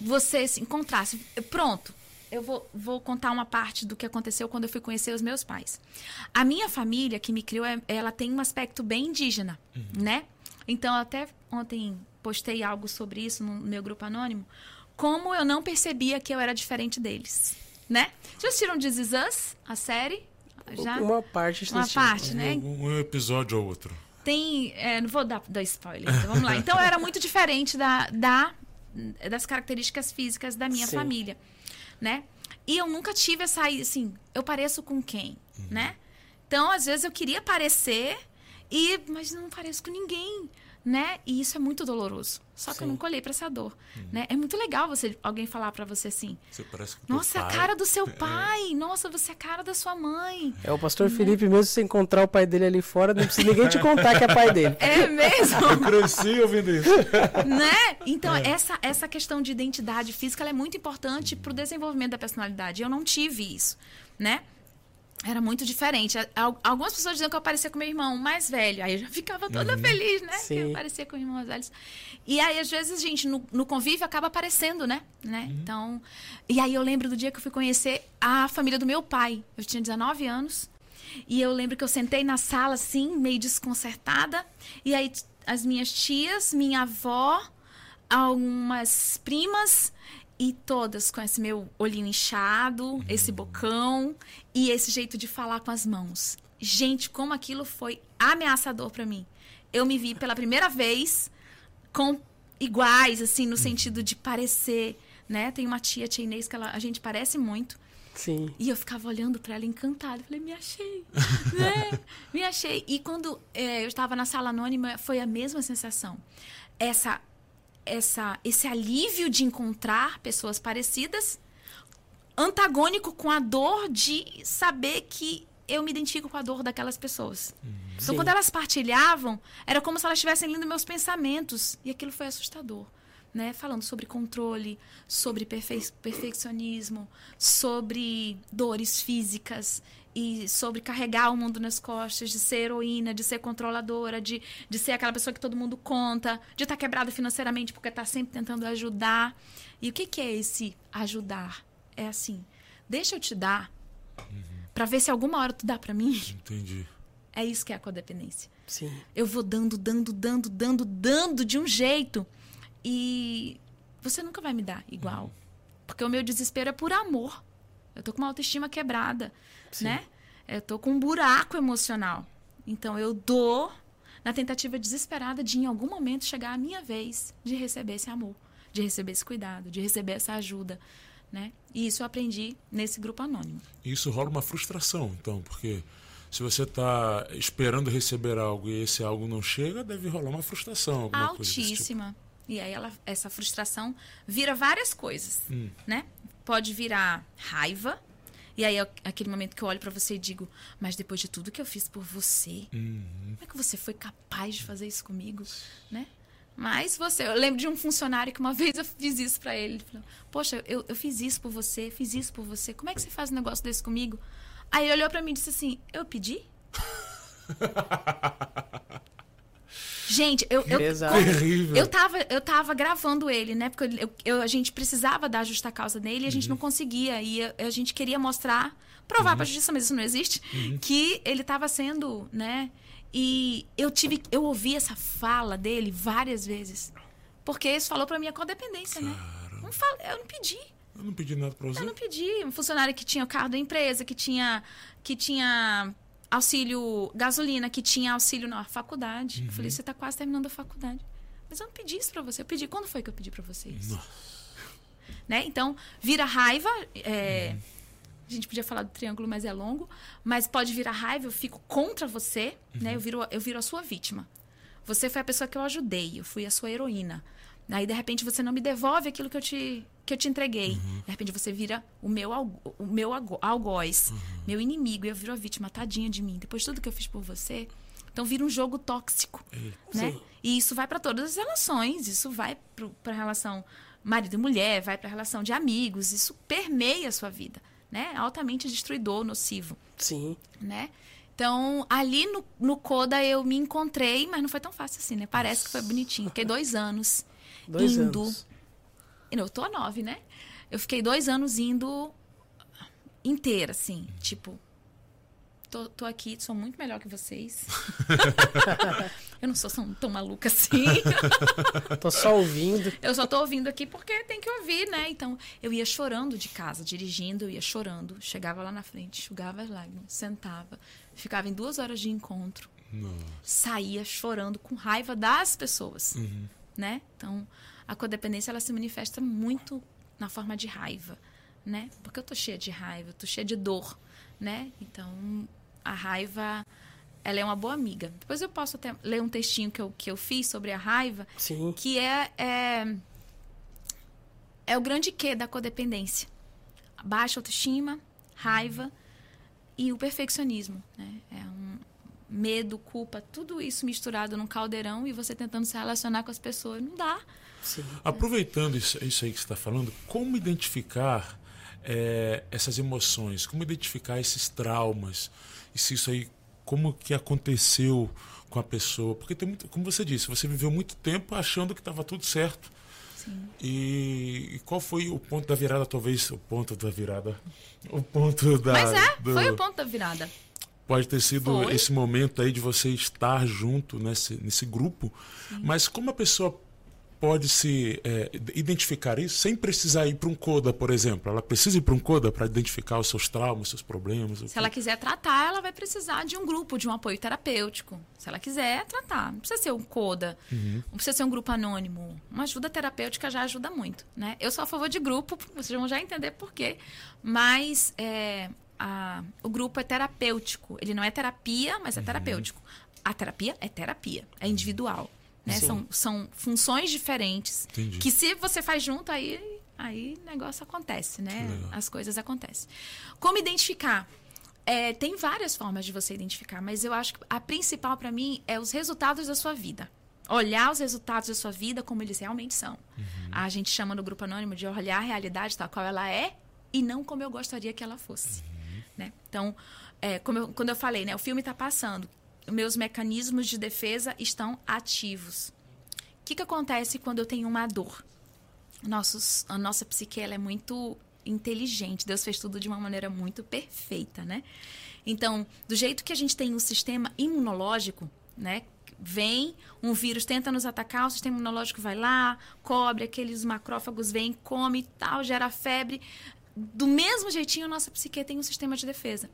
você se encontrasse. Pronto, eu vou, vou contar uma parte do que aconteceu quando eu fui conhecer os meus pais. A minha família que me criou, é- ela tem um aspecto bem indígena, né? Então, até ontem postei algo sobre isso no meu grupo anônimo. Como eu não percebia que eu era diferente deles, né? Já assistiram This Is Us, a série? Já? Uma parte Uma parte, né? Um, um episódio ou outro. Tem. é, não vou dar, dar spoiler. Então, vamos lá. Então eu era muito diferente da, da, das características físicas da minha Sim. família, né? E eu nunca tive essa. Assim, eu pareço com quem, né? Então, às vezes, eu queria parecer, e, mas não pareço com ninguém, né? E isso é muito doloroso. Só que eu Sim. nunca olhei pra essa dor, né? É muito legal você alguém falar pra você assim: Você Nossa, é a pai. cara do seu pai! Nossa, você é a cara da sua mãe! É o pastor Felipe, mesmo se encontrar o pai dele ali fora, não precisa ninguém te contar que é pai dele. É mesmo? Eu cresci ouvindo isso. (laughs) né? Então, essa, essa questão de identidade física ela é muito importante para o desenvolvimento da personalidade. Eu não tive isso, né? Era muito diferente. Al- Algumas pessoas diziam que eu parecia com meu irmão mais velho. Aí eu já ficava toda feliz, né? Que eu Sim. parecia com irmãos velhos. E aí, às vezes, gente, no, no convívio acaba aparecendo, né? né? Então. E aí eu lembro do dia que eu fui conhecer a família do meu pai. Eu tinha 19 anos. E eu lembro que eu sentei na sala, assim, meio desconcertada. E aí as minhas tias, minha avó, algumas primas e todas com esse meu olhinho inchado, esse bocão e esse jeito de falar com as mãos. Gente, como aquilo foi ameaçador pra mim. Eu me vi pela primeira vez com iguais, assim, no sentido de parecer, né? Tem uma tia, tia Inês, que ela, a gente parece muito. Sim. E eu ficava olhando pra ela encantada. Falei, me achei. (laughs) né? Me achei. E quando é, eu estava na sala anônima, foi a mesma sensação. Essa essa, esse alívio de encontrar pessoas parecidas, antagônico com a dor de saber que eu me identifico com a dor daquelas pessoas. Então, Sim. quando elas partilhavam, era como se elas estivessem lendo meus pensamentos. E aquilo foi assustador. Né? Falando sobre controle, sobre perfe perfeccionismo, sobre dores físicas e sobre carregar o mundo nas costas, de ser heroína, de ser controladora, de, de ser aquela pessoa que todo mundo conta, de estar tá quebrada financeiramente porque está sempre tentando ajudar. E o que, que é esse ajudar? É assim, deixa eu te dar uhum. para ver se alguma hora tu dá para mim. Entendi. (laughs) É isso que é a codependência. Sim. Eu vou dando, dando, dando, dando, dando de um jeito e você nunca vai me dar igual. Uhum. Porque o meu desespero é por amor. Eu tô com uma autoestima quebrada, Sim. né? Eu tô com um buraco emocional. Então eu dou na tentativa desesperada de em algum momento chegar a minha vez de receber esse amor, de receber esse cuidado, de receber essa ajuda, né? E isso eu aprendi nesse grupo anônimo. Isso rola uma frustração, então, porque se você está esperando receber algo e esse algo não chega, deve rolar uma frustração. Tipo. Altíssima. Tipo. E aí ela, essa frustração vira várias coisas, hum. né? Pode virar raiva. E aí é aquele momento que eu olho para você e digo, mas depois de tudo que eu fiz por você, uhum. como é que você foi capaz de fazer isso comigo, né? Mas você, eu lembro de um funcionário que uma (laughs) vez eu fiz isso para ele. Ele falou, Poxa, eu, eu fiz isso por você, fiz isso por você. Como é que você faz um negócio desse comigo? Aí ele olhou para mim e disse assim: Eu pedi? (laughs) Gente, eu, eu, Terrível. eu, tava, eu tava gravando ele, né? Porque eu, eu, a gente precisava dar justa causa dele e a gente uhum. não conseguia. E a, a, gente queria mostrar, provar uhum. pra justiça, mas isso não existe, uhum. que ele tava sendo, né? E eu tive, eu ouvi essa fala dele várias vezes. Porque isso falou pra mim a codependência, né? Não fala, eu não pedi. Eu não pedi nada pra você. Eu não pedi. Um funcionário que tinha o carro da empresa, que tinha, que tinha auxílio gasolina, que tinha auxílio na faculdade. Uhum. Eu falei, você está quase terminando a faculdade. Mas eu não pedi isso para você. Eu pedi. Quando foi que eu pedi para você isso? Né? Então, vira raiva. É, uhum. A gente podia falar do triângulo, mas é longo. Mas pode virar raiva, eu fico contra você, uhum. né? Eu viro, eu viro a sua vítima. Você foi a pessoa que eu ajudei, eu fui a sua heroína. Aí, de repente, você não me devolve aquilo que eu te, que eu te entreguei. Uhum. De repente, você vira o meu, o meu algoz, uhum. meu inimigo. E eu viro a vítima, tadinha de mim. Depois de tudo que eu fiz por você. Então, vira um jogo tóxico. Né? E isso vai para todas as relações. Isso vai para a relação marido e mulher, vai para a relação de amigos. Isso permeia a sua vida. Né? Altamente destruidor, nocivo. Sim. Né? Então, ali no, no Coda eu me encontrei, mas não foi tão fácil assim, né? Parece que foi bonitinho. Fiquei dois anos Dois indo. Anos. Eu tô a nove, né? Eu fiquei dois anos indo inteira, assim. Tipo, tô, tô aqui, sou muito melhor que vocês. (laughs) eu não sou tão, tão maluca assim. (laughs) tô só ouvindo. Eu só tô ouvindo aqui porque tem que ouvir, né? Então, eu ia chorando de casa, dirigindo, eu ia chorando. Chegava lá na frente, enxugava as lágrimas, sentava. Ficava em duas horas de encontro. Nossa. Saía chorando com raiva das pessoas. Uhum né? Então, a codependência ela se manifesta muito na forma de raiva, né? Porque eu tô cheia de raiva, eu tô cheia de dor, né? Então, a raiva ela é uma boa amiga. Depois eu posso até ler um textinho que eu, que eu fiz sobre a raiva, Sim. que é, é é o grande quê da codependência. Baixa autoestima, raiva e o perfeccionismo, né? É um, medo, culpa, tudo isso misturado num caldeirão e você tentando se relacionar com as pessoas. Não dá. Sim. Aproveitando isso, isso, aí que você está falando, como identificar é, essas emoções? Como identificar esses traumas? E se isso aí, como que aconteceu com a pessoa? Porque tem muito, como você disse, você viveu muito tempo achando que estava tudo certo. Sim. E, e, qual foi o ponto da virada, talvez o ponto da virada, o ponto da. Mas é, do... foi o ponto da virada. Pode ter sido Foi. esse momento aí de você estar junto nesse, nesse grupo. Sim. Mas como a pessoa pode se é, identificar isso sem precisar ir para um CODA, por exemplo? Ela precisa ir para um CODA para identificar os seus traumas, os seus problemas? Se ela quiser tratar, ela vai precisar de um grupo, de um apoio terapêutico. Se ela quiser tratar, não precisa ser um CODA, uhum. não precisa ser um grupo anônimo. Uma ajuda terapêutica já ajuda muito, né? Eu sou a favor de grupo, vocês vão já entender por quê. Mas é, a, o grupo é terapêutico. Ele não é terapia, mas é uhum. terapêutico. A terapia é terapia, é individual. Né? São, são funções diferentes. Entendi. Que se você faz junto, aí aí negócio acontece, né? As coisas acontecem. Como identificar? É, tem várias formas de você identificar, mas eu acho que a principal para mim é os resultados da sua vida. Olhar os resultados da sua vida como eles realmente são. Uhum. A gente chama no grupo anônimo de olhar a realidade tal qual ela é e não como eu gostaria que ela fosse. Uhum. Né? Então, é, eu, quando eu falei, né, o filme está passando, meus mecanismos de defesa estão ativos. O que, que acontece quando eu tenho uma dor? Nossos, a nossa psique é muito inteligente. Deus fez tudo de uma maneira muito perfeita, né? Então, do jeito que a gente tem um sistema imunológico, né? Vem um vírus, tenta nos atacar, o sistema imunológico vai lá, cobre, aqueles macrófagos vêm, come e tal, gera febre. Do mesmo jeitinho, a nossa psique tem um sistema de defesa.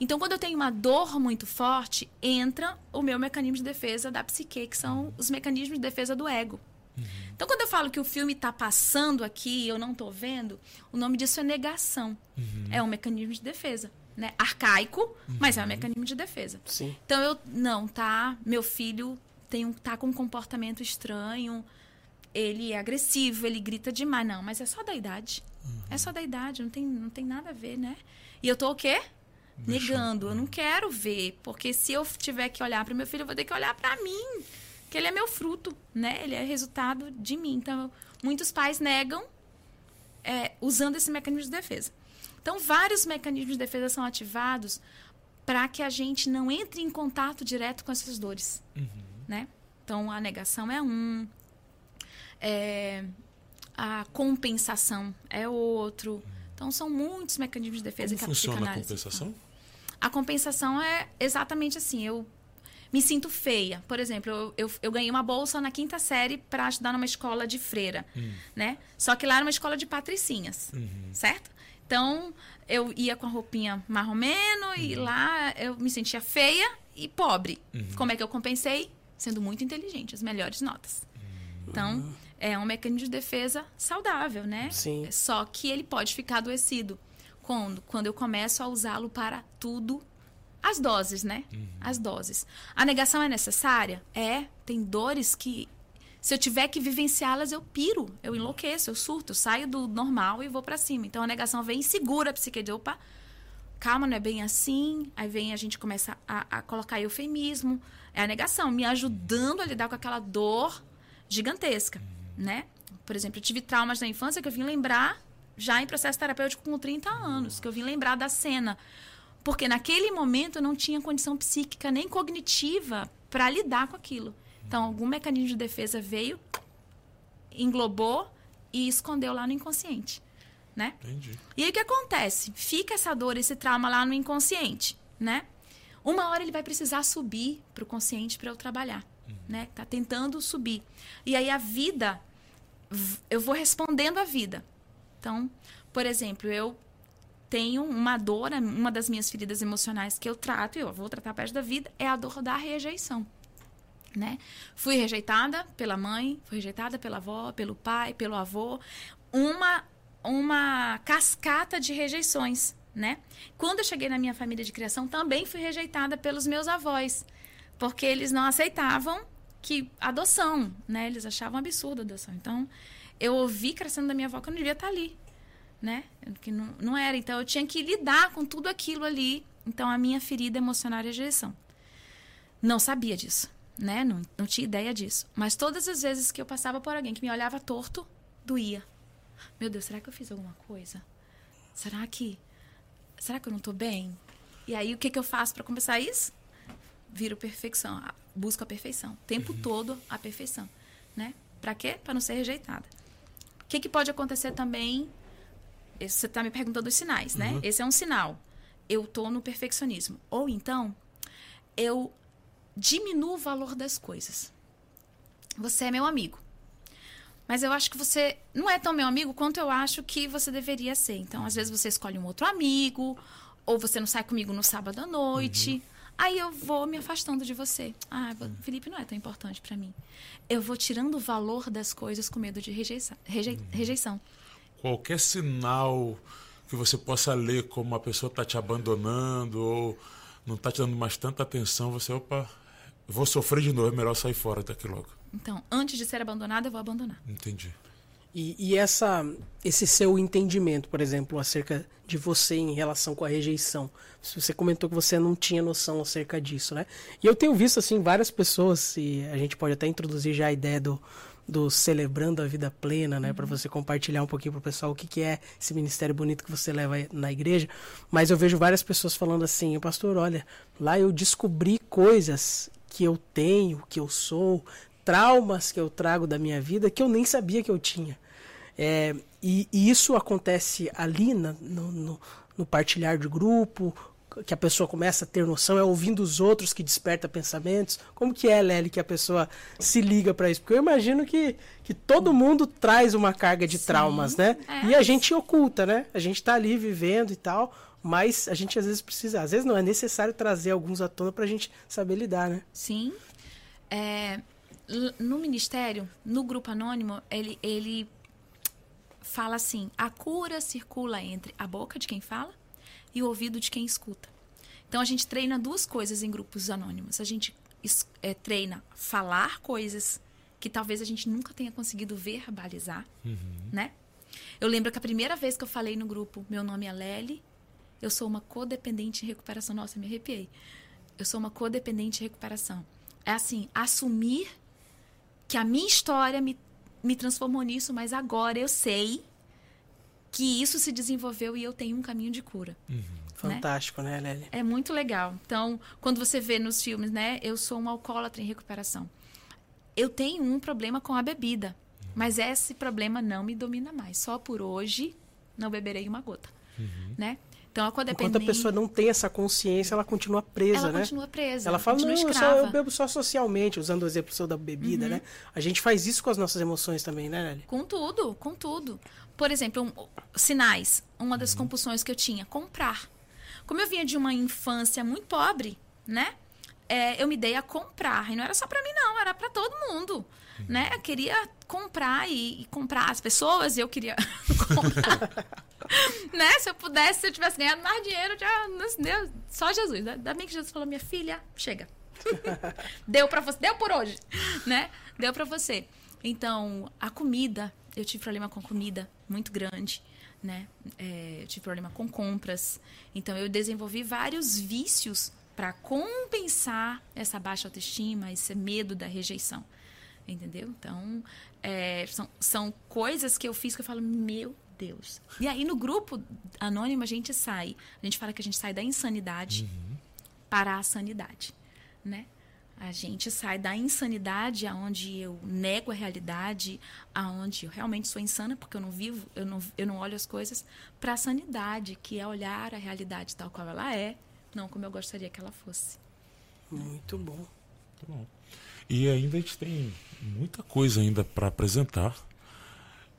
Então, quando eu tenho uma dor muito forte, entra o meu mecanismo de defesa da psique, que são os mecanismos de defesa do ego. Então, quando eu falo que o filme está passando aqui e eu não estou vendo, o nome disso é negação. É um mecanismo de defesa. Né? Arcaico, mas é um mecanismo de defesa. Sim. Então, eu, não, tá, meu filho tem um, tá com um comportamento estranho, ele é agressivo, ele grita demais. Não, mas é só da idade. É só da idade, não tem, não tem nada a ver, né? E eu tô o quê? Negando. Eu não quero ver, porque se eu tiver que olhar para meu filho, eu vou ter que olhar para mim que ele é meu fruto, né? Ele é resultado de mim. Então, muitos pais negam é, usando esse mecanismo de defesa. Então, vários mecanismos de defesa são ativados para que a gente não entre em contato direto com essas dores, né? Então, a negação é um, é, a compensação é outro. Então, são muitos mecanismos de defesa Como que a funciona a compensação? a compensação é exatamente assim. Eu me sinto feia. Por exemplo, eu, eu, eu ganhei uma bolsa na quinta série para estudar numa escola de freira, né? Só que lá era uma escola de patricinhas, certo? Então, eu ia com a roupinha marromeno e lá eu me sentia feia e pobre. Como é que eu compensei? Sendo muito inteligente, as melhores notas. Então, é um mecanismo de defesa saudável, né? Sim. Só que ele pode ficar adoecido quando, quando eu começo a usá-lo para tudo. As doses, né? As doses. A negação é necessária? É. Tem dores que, se eu tiver que vivenciá-las, eu piro, eu enlouqueço, eu surto, eu saio do normal e vou para cima. Então a negação vem e segura a psique de opa, calma, não é bem assim. Aí vem a gente começa a, a colocar eufemismo. É a negação, me ajudando a lidar com aquela dor gigantesca, né? Por exemplo, eu tive traumas na infância que eu vim lembrar já em processo terapêutico com 30 anos, que eu vim lembrar da cena. Porque naquele momento eu não tinha condição psíquica nem cognitiva para lidar com aquilo. Então, algum mecanismo de defesa veio, englobou e escondeu lá no inconsciente, né? Entendi. E aí o que acontece? Fica essa dor, esse trauma lá no inconsciente, né? Uma hora ele vai precisar subir para o consciente para eu trabalhar, né? Tá tentando subir. E aí a vida, eu vou respondendo à vida. Então, por exemplo, eu tenho uma dor, uma das minhas feridas emocionais que eu trato, e eu vou tratar perto da vida, é a dor da rejeição. Né? Fui rejeitada pela mãe, fui rejeitada pela avó, pelo pai, pelo avô. Uma, uma cascata de rejeições, né? Quando eu cheguei na minha família de criação, também fui rejeitada pelos meus avós, porque eles não aceitavam que adoção, né? Eles achavam absurdo a adoção. Então, eu ouvi crescendo da minha avó que eu não devia estar ali, né? Que não, não era. Então, eu tinha que lidar com tudo aquilo ali. Então, a minha ferida emocional é rejeição. Não sabia disso, né? Não, não tinha ideia disso. Mas todas as vezes que eu passava por alguém que me olhava torto, doía. Meu Deus, será que eu fiz alguma coisa? Será que. Será que eu não tô bem? E aí, o que, que eu faço para compensar isso? Viro perfeição. Busco a perfeição. O tempo todo, a perfeição. Né? Para quê? Para não ser rejeitada. O que, que pode acontecer também? Você está me perguntando os sinais, né? Esse é um sinal. Eu tô no perfeccionismo. Ou então, eu diminuo o valor das coisas. Você é meu amigo. Mas eu acho que você não é tão meu amigo quanto eu acho que você deveria ser. Então, às vezes você escolhe um outro amigo, ou você não sai comigo no sábado à noite. Aí eu vou me afastando de você. Ah, vo- Felipe não é tão importante pra mim. Eu vou tirando o valor das coisas com medo de rejeição. rejei- rejeição. Qualquer sinal que você possa ler como a pessoa está te abandonando ou não está te dando mais tanta atenção, você, opa, vou sofrer de novo, é melhor sair fora daqui logo. Então, antes de ser abandonado, eu vou abandonar. Entendi. E, e, essa, esse seu entendimento, por exemplo, acerca de você em relação com a rejeição. Você comentou que você não tinha noção acerca disso, né? E eu tenho visto, assim, várias pessoas, e a gente pode até introduzir já a ideia do, do celebrando a vida plena, né, uhum. para você compartilhar um pouquinho pro pessoal o que, que é esse ministério bonito que você leva na igreja. Mas eu vejo várias pessoas falando assim, pastor, olha, lá eu descobri coisas que eu tenho, que eu sou, traumas que eu trago da minha vida que eu nem sabia que eu tinha. É, e, e, isso acontece ali na, no, no, no partilhar de grupo, que a pessoa começa a ter noção, é ouvindo os outros que desperta pensamentos? Como que é, Lely, que a pessoa se liga para isso? Porque eu imagino que, que todo mundo traz uma carga de Sim, traumas, né? É. E a gente oculta, né? A gente tá ali vivendo e tal, mas a gente às vezes precisa, às vezes não, é necessário trazer alguns à tona pra gente saber lidar, né? Sim. É, no ministério, no grupo anônimo, ele, ele fala assim: a cura circula entre a boca de quem fala e o ouvido de quem escuta. Então a gente treina duas coisas em grupos anônimos. A gente é, treina falar coisas que talvez a gente nunca tenha conseguido verbalizar, uhum. né? Eu lembro que a primeira vez que eu falei no grupo, meu nome é Lely, eu sou uma codependente em recuperação. Nossa, me arrepiei. Eu sou uma codependente em recuperação. É assim, assumir que a minha história me, me transformou nisso, mas agora eu sei que isso se desenvolveu e eu tenho um caminho de cura. Uhum. Né? Fantástico, né, Lélia? É muito legal. Então, quando você vê nos filmes, né? Eu sou um alcoólatra em recuperação. Eu tenho um problema com a bebida, uhum. mas esse problema não me domina mais. Só por hoje não beberei uma gota, uhum. né? Então, a codependência... Enquanto a pessoa não tem essa consciência, ela continua presa, ela né? Ela continua presa. Ela fala, não, eu, só, eu, bebo só socialmente, usando o exemplo seu da bebida, uhum. né? A gente faz isso com as nossas emoções também, né, Nelly? Com tudo, com tudo. Por exemplo, um, sinais. Uma das uhum. compulsões que eu tinha, comprar. Como eu vinha de uma infância muito pobre, né? É, eu me dei a comprar. E não era só para mim, não, era para todo mundo. Né? Eu queria comprar e, e, comprar as pessoas, eu queria (laughs) comprar. (laughs) né? Se eu pudesse, se eu tivesse ganhado mais dinheiro, já. Deus, só Jesus. Ainda bem que Jesus falou, minha filha, chega. (laughs) deu para você, deu por hoje, né? Deu para você. Então, a comida, eu tive problema com comida muito grande, né? É, eu tive problema com compras. Então, eu desenvolvi vários vícios para compensar essa baixa autoestima, esse medo da rejeição. Entendeu? Então, é, são, são coisas que eu fiz que eu falo, meu Deus. E aí, no grupo anônimo, a gente sai. A gente fala que a gente sai da insanidade uhum. para a sanidade, né? A gente sai da insanidade, aonde eu nego a realidade, aonde eu realmente sou insana, porque eu não vivo, eu não, eu não olho as coisas, para a sanidade, que é olhar a realidade tal qual ela é, não como eu gostaria que ela fosse. Muito bom. Muito bom. E ainda a gente tem muita coisa ainda para apresentar.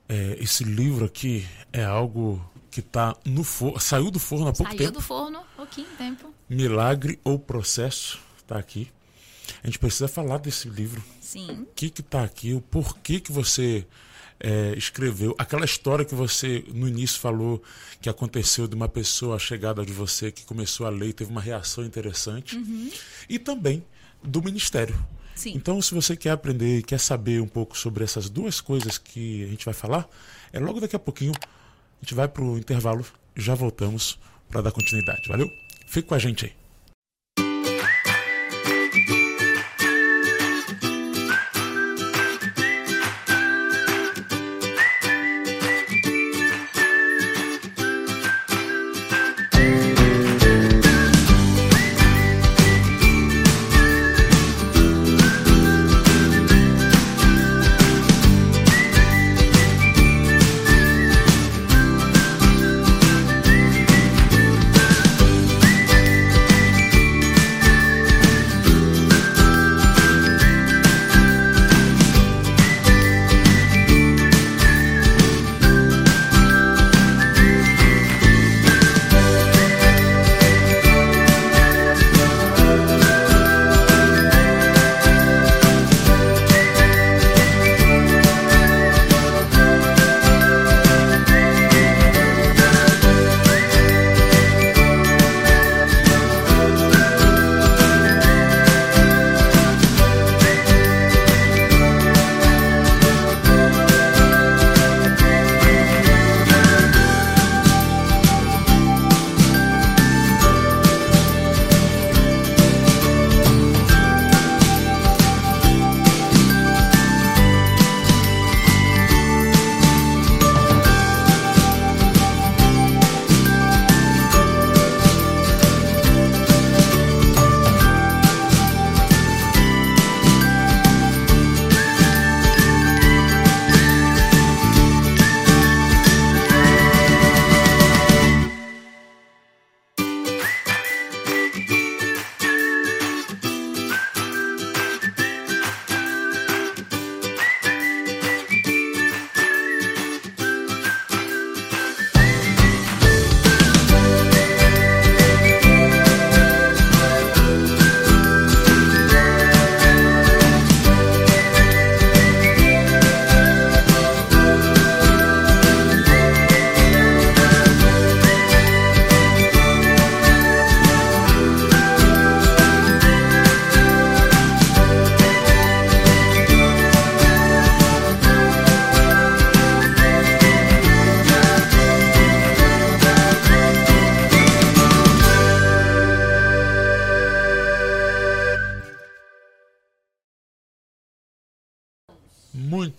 É, esse livro aqui é algo que tá no forno, saiu do forno há pouco saiu tempo. Saiu do forno, pouquinho tempo. Milagre ou Processo, está aqui. A gente precisa falar desse livro. Sim. O que que tá aqui, o porquê que você é, escreveu, aquela história que você no início falou que aconteceu de uma pessoa chegada de você que começou a ler e teve uma reação interessante. Uhum. E também do ministério. Sim. Então, se você quer aprender e quer saber um pouco sobre essas duas coisas que a gente vai falar, é logo daqui a pouquinho a gente vai para o intervalo, já voltamos para dar continuidade. Valeu? Fique com a gente aí.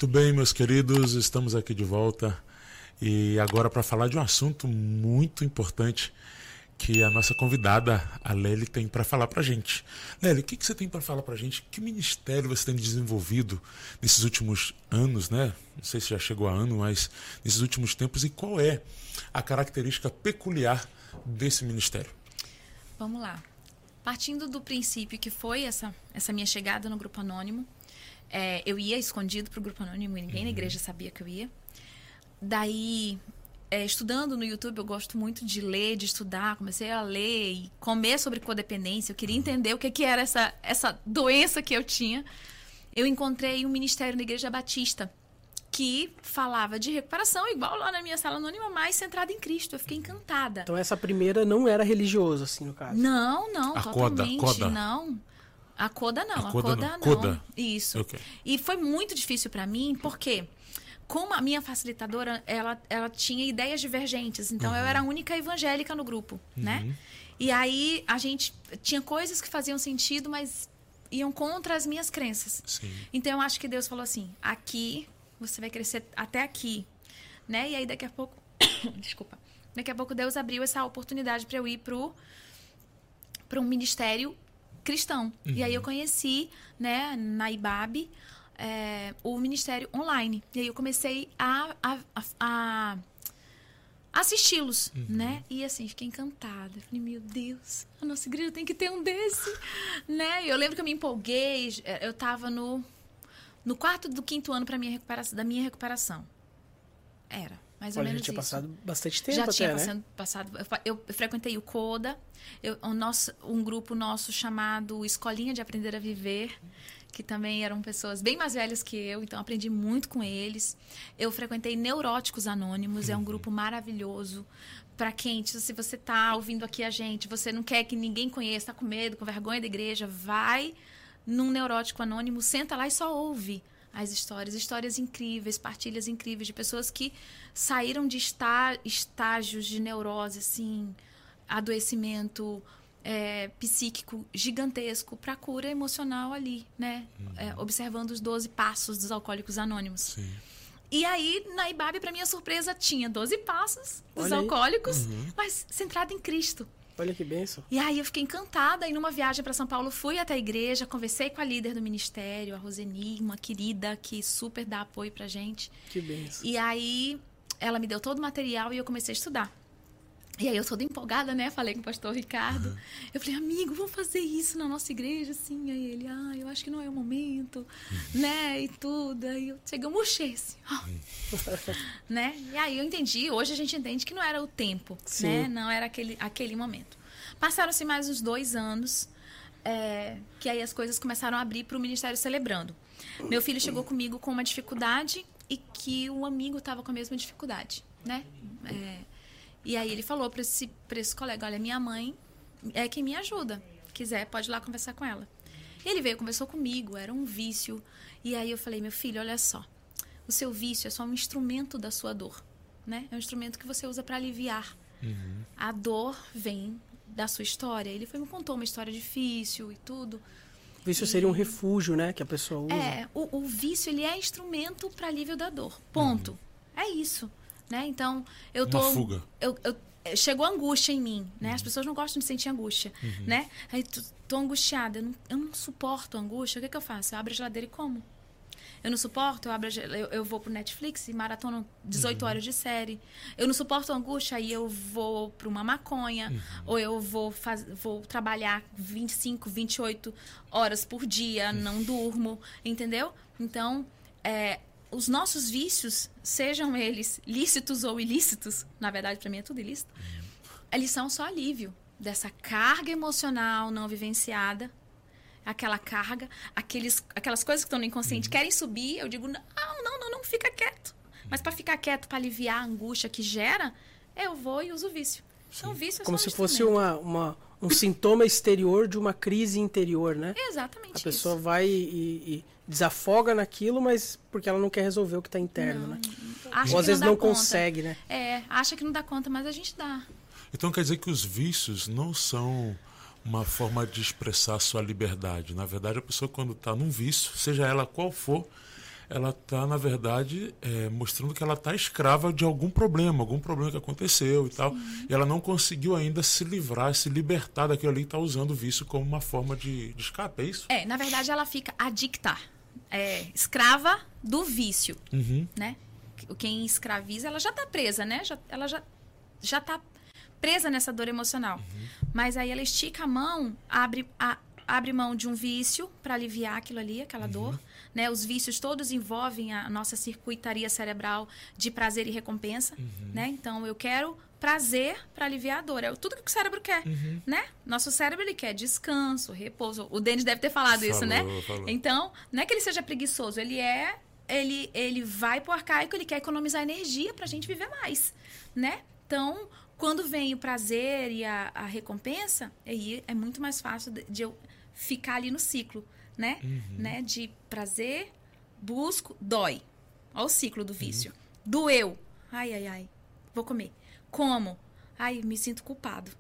Muito bem, meus queridos, estamos aqui de volta e agora para falar de um assunto muito importante que a nossa convidada, a Lely, tem para falar para gente. Lely, o que, que você tem para falar para gente? Que ministério você tem desenvolvido nesses últimos anos, né? Não sei se já chegou a ano, mas nesses últimos tempos e qual é a característica peculiar desse ministério? Vamos lá. Partindo do princípio que foi essa, essa minha chegada no Grupo Anônimo, é, eu ia escondido para o Grupo Anônimo e ninguém uhum. na igreja sabia que eu ia. Daí, é, estudando no YouTube, eu gosto muito de ler, de estudar. Comecei a ler e comer sobre codependência. Eu queria entender o que, que era essa, essa doença que eu tinha. Eu encontrei um ministério na Igreja Batista que falava de recuperação, igual lá na minha sala anônima, mais centrada em Cristo. Eu fiquei encantada. Então essa primeira não era religiosa, assim, no caso? Não, não, a totalmente. Coda, coda. Não. A coda não, a coda, a coda não. não. Coda. Isso. Okay. E foi muito difícil para mim, porque como a minha facilitadora, ela, ela tinha ideias divergentes, então uhum. eu era a única evangélica no grupo, uhum. né? E aí a gente tinha coisas que faziam sentido, mas iam contra as minhas crenças. Sim. Então eu acho que Deus falou assim: aqui você vai crescer até aqui, né? E aí daqui a pouco, (coughs) desculpa, daqui a pouco Deus abriu essa oportunidade para eu ir pro para um ministério cristão. Uhum. E aí eu conheci, né, na IBAB, é, o ministério online. E aí eu comecei a, a, a, a assisti-los, uhum. né? E assim, fiquei encantada. Falei, meu Deus, a nossa igreja tem que ter um desse, né? E eu lembro que eu me empolguei, eu estava no no quarto do quinto ano para minha recuperação, da minha recuperação. Era, mais ou Olha, menos já tinha isso. passado bastante tempo já até, tinha né? passado, passado eu, eu, frequentei o Coda, eu, o nosso, um grupo nosso chamado Escolinha de Aprender a Viver, que também eram pessoas bem mais velhas que eu, então aprendi muito com eles. Eu frequentei Neuróticos Anônimos, é um grupo maravilhoso. Para quem, se você está ouvindo aqui a gente, você não quer que ninguém conheça, está com medo, com vergonha da igreja, vai num Neurótico Anônimo, senta lá e só ouve as histórias, histórias incríveis, partilhas incríveis de pessoas que saíram de está, estágios de neurose, assim, adoecimento é, psíquico gigantesco para cura emocional ali, né? Uhum. É, observando os 12 passos dos alcoólicos anônimos. Sim. E aí, na Ibabe, para minha surpresa, tinha 12 passos dos alcoólicos, uhum. mas centrado em Cristo. Olha que benção. E aí eu fiquei encantada e numa viagem para São Paulo fui até a igreja, conversei com a líder do ministério, a Roseni, uma querida que super dá apoio pra gente. Que benção. E aí ela me deu todo o material e eu comecei a estudar. E aí eu toda empolgada, né? Falei com o pastor Ricardo. Uhum. Eu falei, amigo, vamos fazer isso na nossa igreja, assim. Aí ele, ah, eu acho que não é o momento, uhum. né? E tudo. Aí eu eu murchei, assim. Oh. (laughs) né? E aí eu entendi, hoje a gente entende que não era o tempo, Sim. né? Não era aquele, aquele momento. Passaram-se mais uns dois anos, é, que aí as coisas começaram a abrir para o Ministério Celebrando. Meu filho chegou comigo com uma dificuldade e que o amigo estava com a mesma dificuldade, né? É, e aí ele falou para esse, esse colega, olha, minha mãe é quem me ajuda. Quiser, pode ir lá conversar com ela. E ele veio, conversou comigo, era um vício. E aí eu falei, meu filho, olha só. O seu vício é só um instrumento da sua dor, né? É um instrumento que você usa para aliviar. Uhum. A dor vem da sua história. Ele foi me contou uma história difícil e tudo. O vício e... seria um refúgio, né, que a pessoa usa. É, o, o vício ele é instrumento para alívio da dor. Ponto. Uhum. É isso né? Então, eu tô. Uma fuga. Eu, eu, chegou angústia em mim, né? Uhum. As pessoas não gostam de sentir angústia, uhum. né? Aí, tô, tô angustiada, eu não, eu não suporto angústia. O que, que eu faço? Eu abro a geladeira e como. Eu não suporto, eu, abro a, eu, eu vou pro Netflix e maratono 18 uhum. horas de série. Eu não suporto angústia, aí eu vou para uma maconha, uhum. ou eu vou, faz, vou trabalhar 25, 28 horas por dia, não durmo, entendeu? Então, é, os nossos vícios, sejam eles lícitos ou ilícitos, na verdade para mim é tudo ilícito, eles são só alívio dessa carga emocional não vivenciada, aquela carga, aqueles, aquelas coisas que estão no inconsciente uhum. querem subir, eu digo não, não, não, não, fica quieto. Mas para ficar quieto, para aliviar a angústia que gera, eu vou e uso o vício. Então, o vício é Como se fosse uma, uma, um sintoma exterior de uma crise interior, né? Exatamente. A pessoa isso. vai e, e, desafoga naquilo, mas porque ela não quer resolver o que está interno, não, né? Acha Ou às vezes não, não consegue, né? É, acha que não dá conta, mas a gente dá. Então quer dizer que os vícios não são uma forma de expressar sua liberdade. Na verdade, a pessoa quando está num vício, seja ela qual for, ela está, na verdade, é, mostrando que ela está escrava de algum problema, algum problema que aconteceu e Sim. tal. E ela não conseguiu ainda se livrar, se libertar daquilo ali e está usando o vício como uma forma de, de escape, é isso? É, na verdade, ela fica adicta, é, escrava do vício, uhum. né? Quem escraviza, ela já está presa, né? Já, ela já, já está presa nessa dor emocional. Uhum. Mas aí ela estica a mão, abre, a, abre mão de um vício para aliviar aquilo ali, aquela uhum. dor. Né? Os vícios todos envolvem a nossa circuitaria cerebral de prazer e recompensa. Uhum. Né? Então, eu quero prazer para aliviar a dor. É tudo que o cérebro quer, uhum. né? Nosso cérebro ele quer descanso, repouso. O Denis deve ter falado falou, isso, né? Falou. Então, não é que ele seja preguiçoso, ele é ele ele vai pro arcaico, ele quer economizar energia para a gente viver mais, né? Então, quando vem o prazer e a, a recompensa, aí é muito mais fácil de, de eu ficar ali no ciclo, né? Uhum. né? De prazer, busco, dói. Olha o ciclo do vício. Uhum. Doeu. Ai, ai, ai. Vou comer. Como? Ai, me sinto culpado.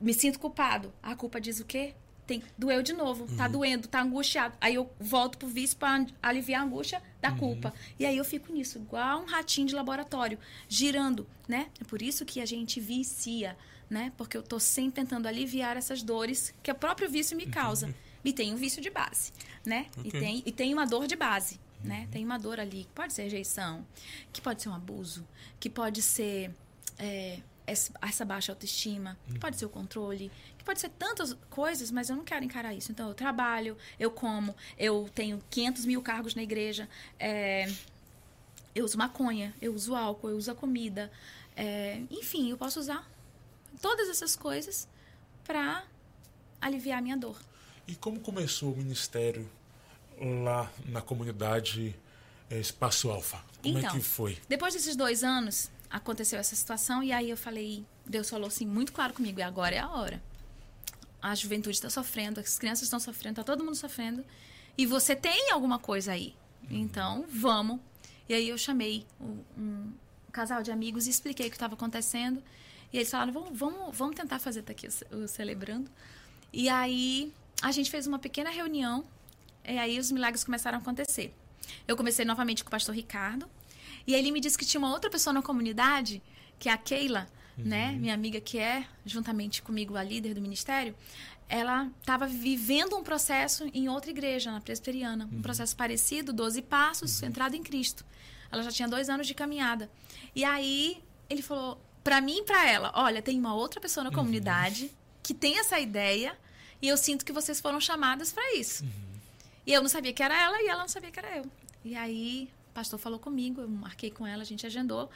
Me sinto culpado. A culpa diz o quê? Tem, doeu de novo, tá uhum. tá doendo, tá angustiado. Aí eu volto pro vício para aliviar a angústia da uhum. culpa. E aí eu fico nisso, igual um ratinho de laboratório, girando, né? É por isso que a gente vicia né? Porque eu tô sempre tentando aliviar essas dores que o próprio vício me causa. Uhum. (laughs) E tem um vício de base, né? Okay. E, tem, e tem uma dor de base, uhum. né? Tem uma dor ali que pode ser rejeição, que pode ser um abuso, que pode ser é, essa baixa autoestima, que pode ser o controle, que pode ser tantas coisas, mas eu não quero encarar isso. Então, eu trabalho, eu como, eu tenho 500 mil cargos na igreja, é, eu uso maconha, eu uso álcool, eu uso a comida. É, enfim, eu posso usar todas essas coisas para aliviar a minha dor. E como começou o ministério lá na comunidade eh, Espaço Alfa? Como então, é que foi? Depois desses dois anos, aconteceu essa situação e aí eu falei, Deus falou assim muito claro comigo, e agora é a hora. A juventude está sofrendo, as crianças estão sofrendo, está todo mundo sofrendo. E você tem alguma coisa aí. Uhum. Então, vamos. E aí eu chamei um, um casal de amigos e expliquei o que estava acontecendo. E eles falaram, vamos, vamos, vamos tentar fazer daqui o Celebrando. E aí a gente fez uma pequena reunião e aí os milagres começaram a acontecer. Eu comecei novamente com o pastor Ricardo. E aí ele me disse que tinha uma outra pessoa na comunidade, que é a Keila, uhum. né? Minha amiga que é, juntamente comigo, a líder do ministério. Ela estava vivendo um processo em outra igreja, na presbiteriana. Uhum. Um processo parecido, 12 passos, uhum. centrado em Cristo. Ela já tinha dois anos de caminhada. E aí ele falou: para mim e para ela, olha, tem uma outra pessoa na uhum. comunidade que tem essa ideia e eu sinto que vocês foram chamadas para isso. Uhum. E eu não sabia que era ela e ela não sabia que era eu. E aí, o pastor falou comigo, eu marquei com ela, a gente agendou.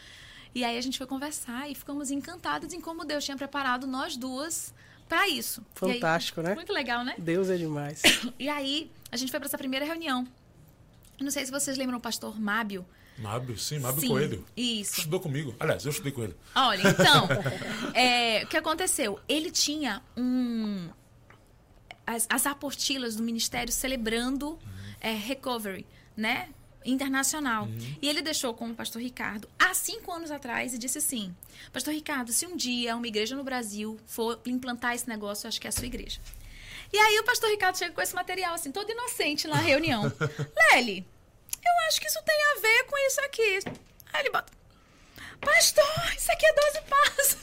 E aí a gente foi conversar e ficamos encantados em como Deus tinha preparado nós duas para isso. Fantástico, aí, né? Muito legal, né? Deus é demais. (coughs) e aí, a gente foi para essa primeira reunião. Não sei se vocês lembram o pastor Mábio, Mábio, sim, Mábio sim, Coelho. Isso. Estudou comigo. Aliás, eu estudei com ele. Olha, então, (laughs) é, o que aconteceu? Ele tinha um. As, as apostilas do ministério celebrando uhum. é, recovery, né? Internacional. Uhum. E ele deixou com o pastor Ricardo há cinco anos atrás e disse assim: Pastor Ricardo, se um dia uma igreja no Brasil for implantar esse negócio, eu acho que é a sua igreja. E aí o pastor Ricardo chega com esse material, assim, todo inocente na reunião. (laughs) Lely, eu acho que isso tem a ver com isso aqui. Aí ele bota. Pastor, isso aqui é 12 passos.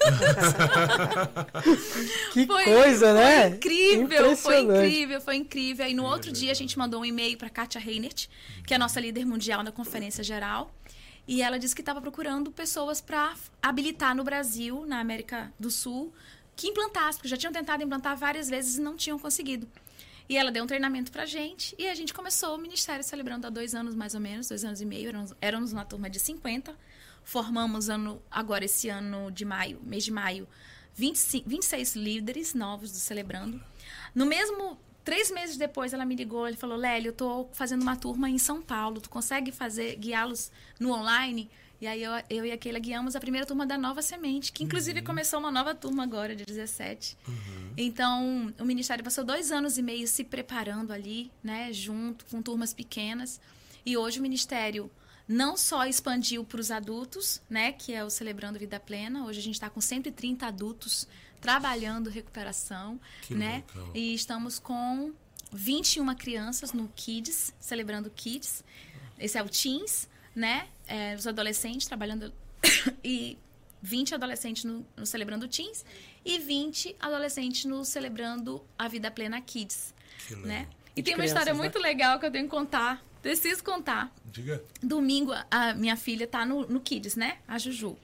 (laughs) que foi, coisa, né? Foi incrível, foi incrível, foi incrível. E no outro dia a gente mandou um e-mail para Katia Reinert, que é a nossa líder mundial na conferência geral. E ela disse que estava procurando pessoas para habilitar no Brasil, na América do Sul, que implantassem, porque já tinham tentado implantar várias vezes e não tinham conseguido. E ela deu um treinamento pra gente e a gente começou o Ministério celebrando há dois anos mais ou menos, dois anos e meio. Éramos, éramos uma turma de 50. Formamos ano, agora esse ano de maio, mês de maio, 25, 26 líderes novos do Celebrando. No mesmo Três meses depois ela me ligou, ele falou, Lélio, eu tô fazendo uma turma em São Paulo, tu consegue fazer, guiá-los no online? E aí eu, eu e a Keila guiamos a primeira turma da Nova Semente, que inclusive uhum. começou uma nova turma agora, de 17. Uhum. Então, o Ministério passou dois anos e meio se preparando ali, né, junto com turmas pequenas. E hoje o Ministério não só expandiu para os adultos, né, que é o Celebrando Vida Plena. Hoje a gente está com 130 adultos trabalhando recuperação, que né? Legal. E estamos com 21 crianças no Kids, celebrando Kids. esse é o teens, né? É, os adolescentes trabalhando (coughs) e 20 adolescentes no, no Celebrando Teens e 20 adolescentes no Celebrando a Vida Plena Kids, né? E tem uma crianças, história né? muito legal que eu tenho que contar. Preciso contar. Diga. Domingo, a minha filha tá no, no Kids, né? A Juju.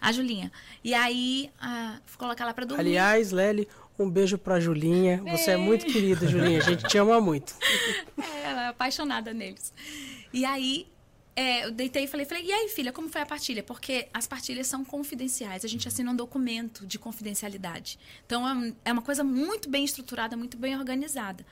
A Julinha. E aí, a, vou colocar ela pra dormir. Aliás, Lely, um beijo pra Julinha. Você é muito querida, Julinha. A gente te ama muito. (laughs) É, ela é apaixonada neles. E aí, é, eu deitei e falei, falei, e aí, filha, como foi a partilha? Porque as partilhas são confidenciais. A gente assina um documento de confidencialidade. Então, é um- é uma coisa muito bem estruturada, muito bem organizada,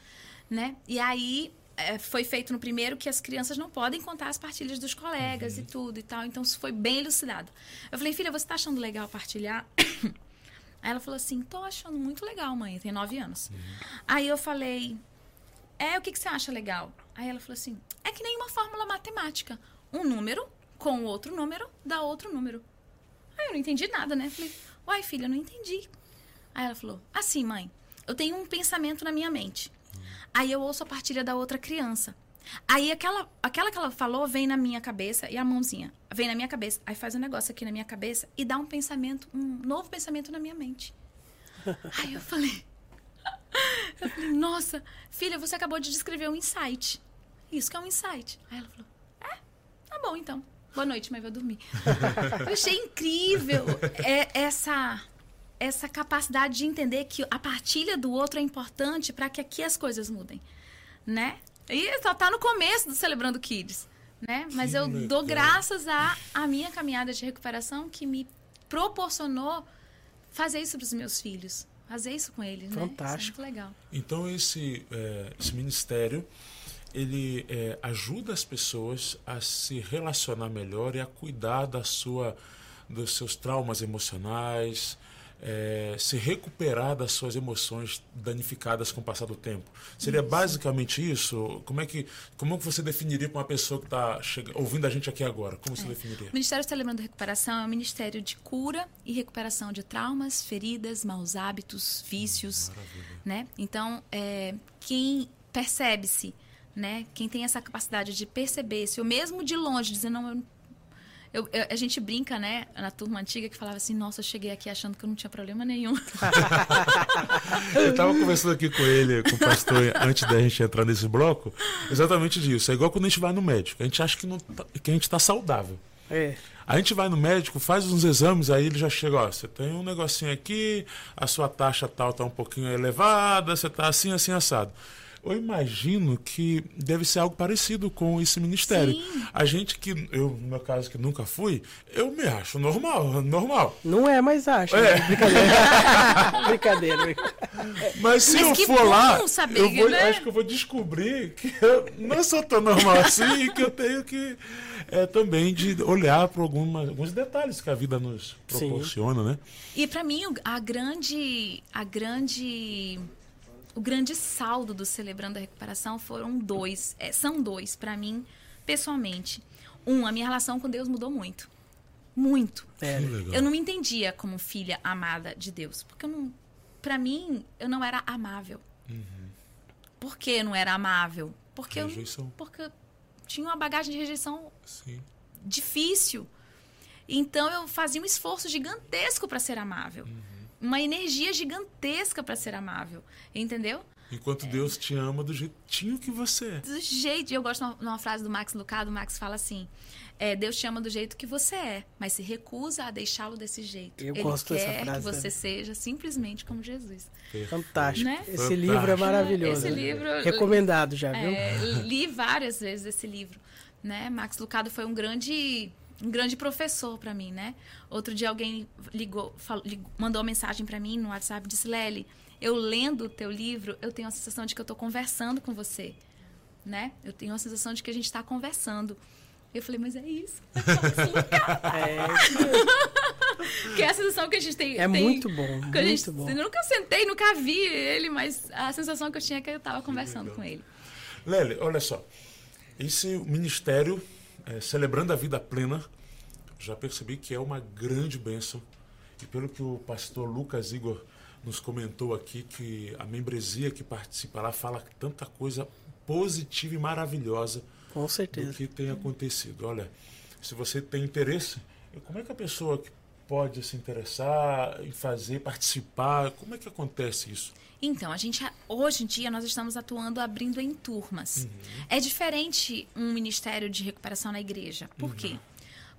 né? E aí, é, foi feito no primeiro que as crianças não podem contar as partilhas dos colegas e tudo e tal. Então, isso foi bem elucidado. Eu falei, filha, você tá achando legal partilhar? (coughs) Aí ela falou assim, tô achando muito legal, mãe. Tem nove anos. Aí eu falei, é, o que, que você acha legal? Aí ela falou assim: é que nem uma fórmula matemática. Um número com outro número dá outro número. Aí eu não entendi nada, né? Falei, uai, filha, não entendi. Aí ela falou: assim, mãe, eu tenho um pensamento na minha mente. Aí eu ouço a partilha da outra criança. Aí aquela, aquela que ela falou vem na minha cabeça e a mãozinha vem na minha cabeça. Aí faz um negócio aqui na minha cabeça e dá um pensamento, um novo pensamento na minha mente. (laughs) Aí eu falei, eu falei, nossa, filha, você acabou de descrever um insight. Isso que é um insight. Aí ela falou, é, tá bom então. Boa noite, mãe, vou dormir. (laughs) Eu achei incrível é, essa essa capacidade de entender que a partilha do outro é importante para que aqui as coisas mudem, né? E só tá no começo do Celebrando Kids, né? Mas Que eu legal. dou graças à a minha caminhada de recuperação que me proporcionou fazer isso para os meus filhos, fazer isso com eles, né? Fantástico. Isso é muito legal. Então esse, é, esse ministério ele é, ajuda as pessoas a se relacionar melhor e a cuidar da sua, dos seus traumas emocionais, é, se recuperar das suas emoções danificadas com o passar do tempo. Seria basicamente isso? Como é que como que você definiria para uma pessoa que está ouvindo a gente aqui agora? Como você definiria? O Ministério Celebrando Recuperação é um ministério de cura e recuperação de traumas, feridas, maus hábitos, vícios, né? Então, é, quem percebe-se, né? Quem tem essa capacidade de perceber-se, ou mesmo de longe, dizer, não, eu, eu- eu- a gente brinca, né? Na turma antiga que falava assim, nossa, eu cheguei aqui achando que eu não tinha problema nenhum. (laughs) Eu estava conversando aqui com ele, com o pastor, antes da gente entrar nesse bloco, exatamente disso. É igual quando a gente vai no médico. A gente acha que, não tá- que a gente está saudável. É. A gente vai no médico, faz uns exames, aí ele já chega, ó, você tem um negocinho aqui, a sua taxa tal tá um pouquinho elevada, você tá assim, assim, assado. Eu imagino que deve ser algo parecido com esse ministério. Sim. A gente que, eu, no meu caso, que nunca fui, eu me acho normal, normal. Não é, mas acha. É. (laughs) Brincadeira. Brincadeira. Mas se Mas eu que for lá, saber, eu vou, né? acho que eu vou descobrir que eu não sou tão normal assim e que eu tenho que é, também de olhar para alguns detalhes que a vida nos Sim. proporciona, né? E para mim a grande a grande o grande saldo do celebrando a recuperação foram dois, é, são dois para mim pessoalmente. Um, a minha relação com Deus mudou muito. Muito. É. Legal. Eu não me entendia como filha amada de Deus, porque eu não para mim eu não era amável. Por que não era amável? Porque eu porque eu tinha uma bagagem de rejeição Sim. difícil. Então eu fazia um esforço gigantesco para ser amável. Uma energia gigantesca para ser amável. Entendeu? Enquanto Deus te ama do jeitinho que você é. Do jeito. Eu gosto de uma frase do Max Lucado. O Max fala assim: é, Deus te ama do jeito que você é, mas se recusa a deixá-lo desse jeito. Eu Ele gosto dessa quer frase que você também. seja simplesmente como Jesus. Fantástico. Né? Esse Fantástico. livro é maravilhoso. Esse né? livro- Recomendado já, viu? É, li várias vezes esse livro, né? Max Lucado foi um grande um grande professor para mim, né? Outro dia alguém ligou, falou- lig- mandou uma mensagem para mim no WhatsApp e disse: "Lely, eu lendo o teu livro, eu tenho a sensação de que eu tô conversando com você", né? Eu tenho a sensação de que a gente está conversando. Eu falei: "Mas é isso". (laughs) É, Que (laughs) é a sensação que a gente tem. É tem- muito bom, que a muito gente- bom. Eu nunca sentei, nunca vi ele, mas a sensação que eu tinha é que eu tava conversando com ele. Lely, olha só. Esse ministério, é, celebrando a vida plena, já percebi que é uma grande bênção. E pelo que o pastor Lucas Igor nos comentou aqui, que a membresia que participa lá fala tanta coisa positiva e maravilhosa Com certeza. do que tem acontecido. Olha, se você tem interesse, como é que a pessoa que pode se interessar em fazer, participar, como é que acontece isso? Então, a gente hoje em dia nós estamos atuando abrindo em turmas. É diferente um ministério de recuperação na igreja. Por quê?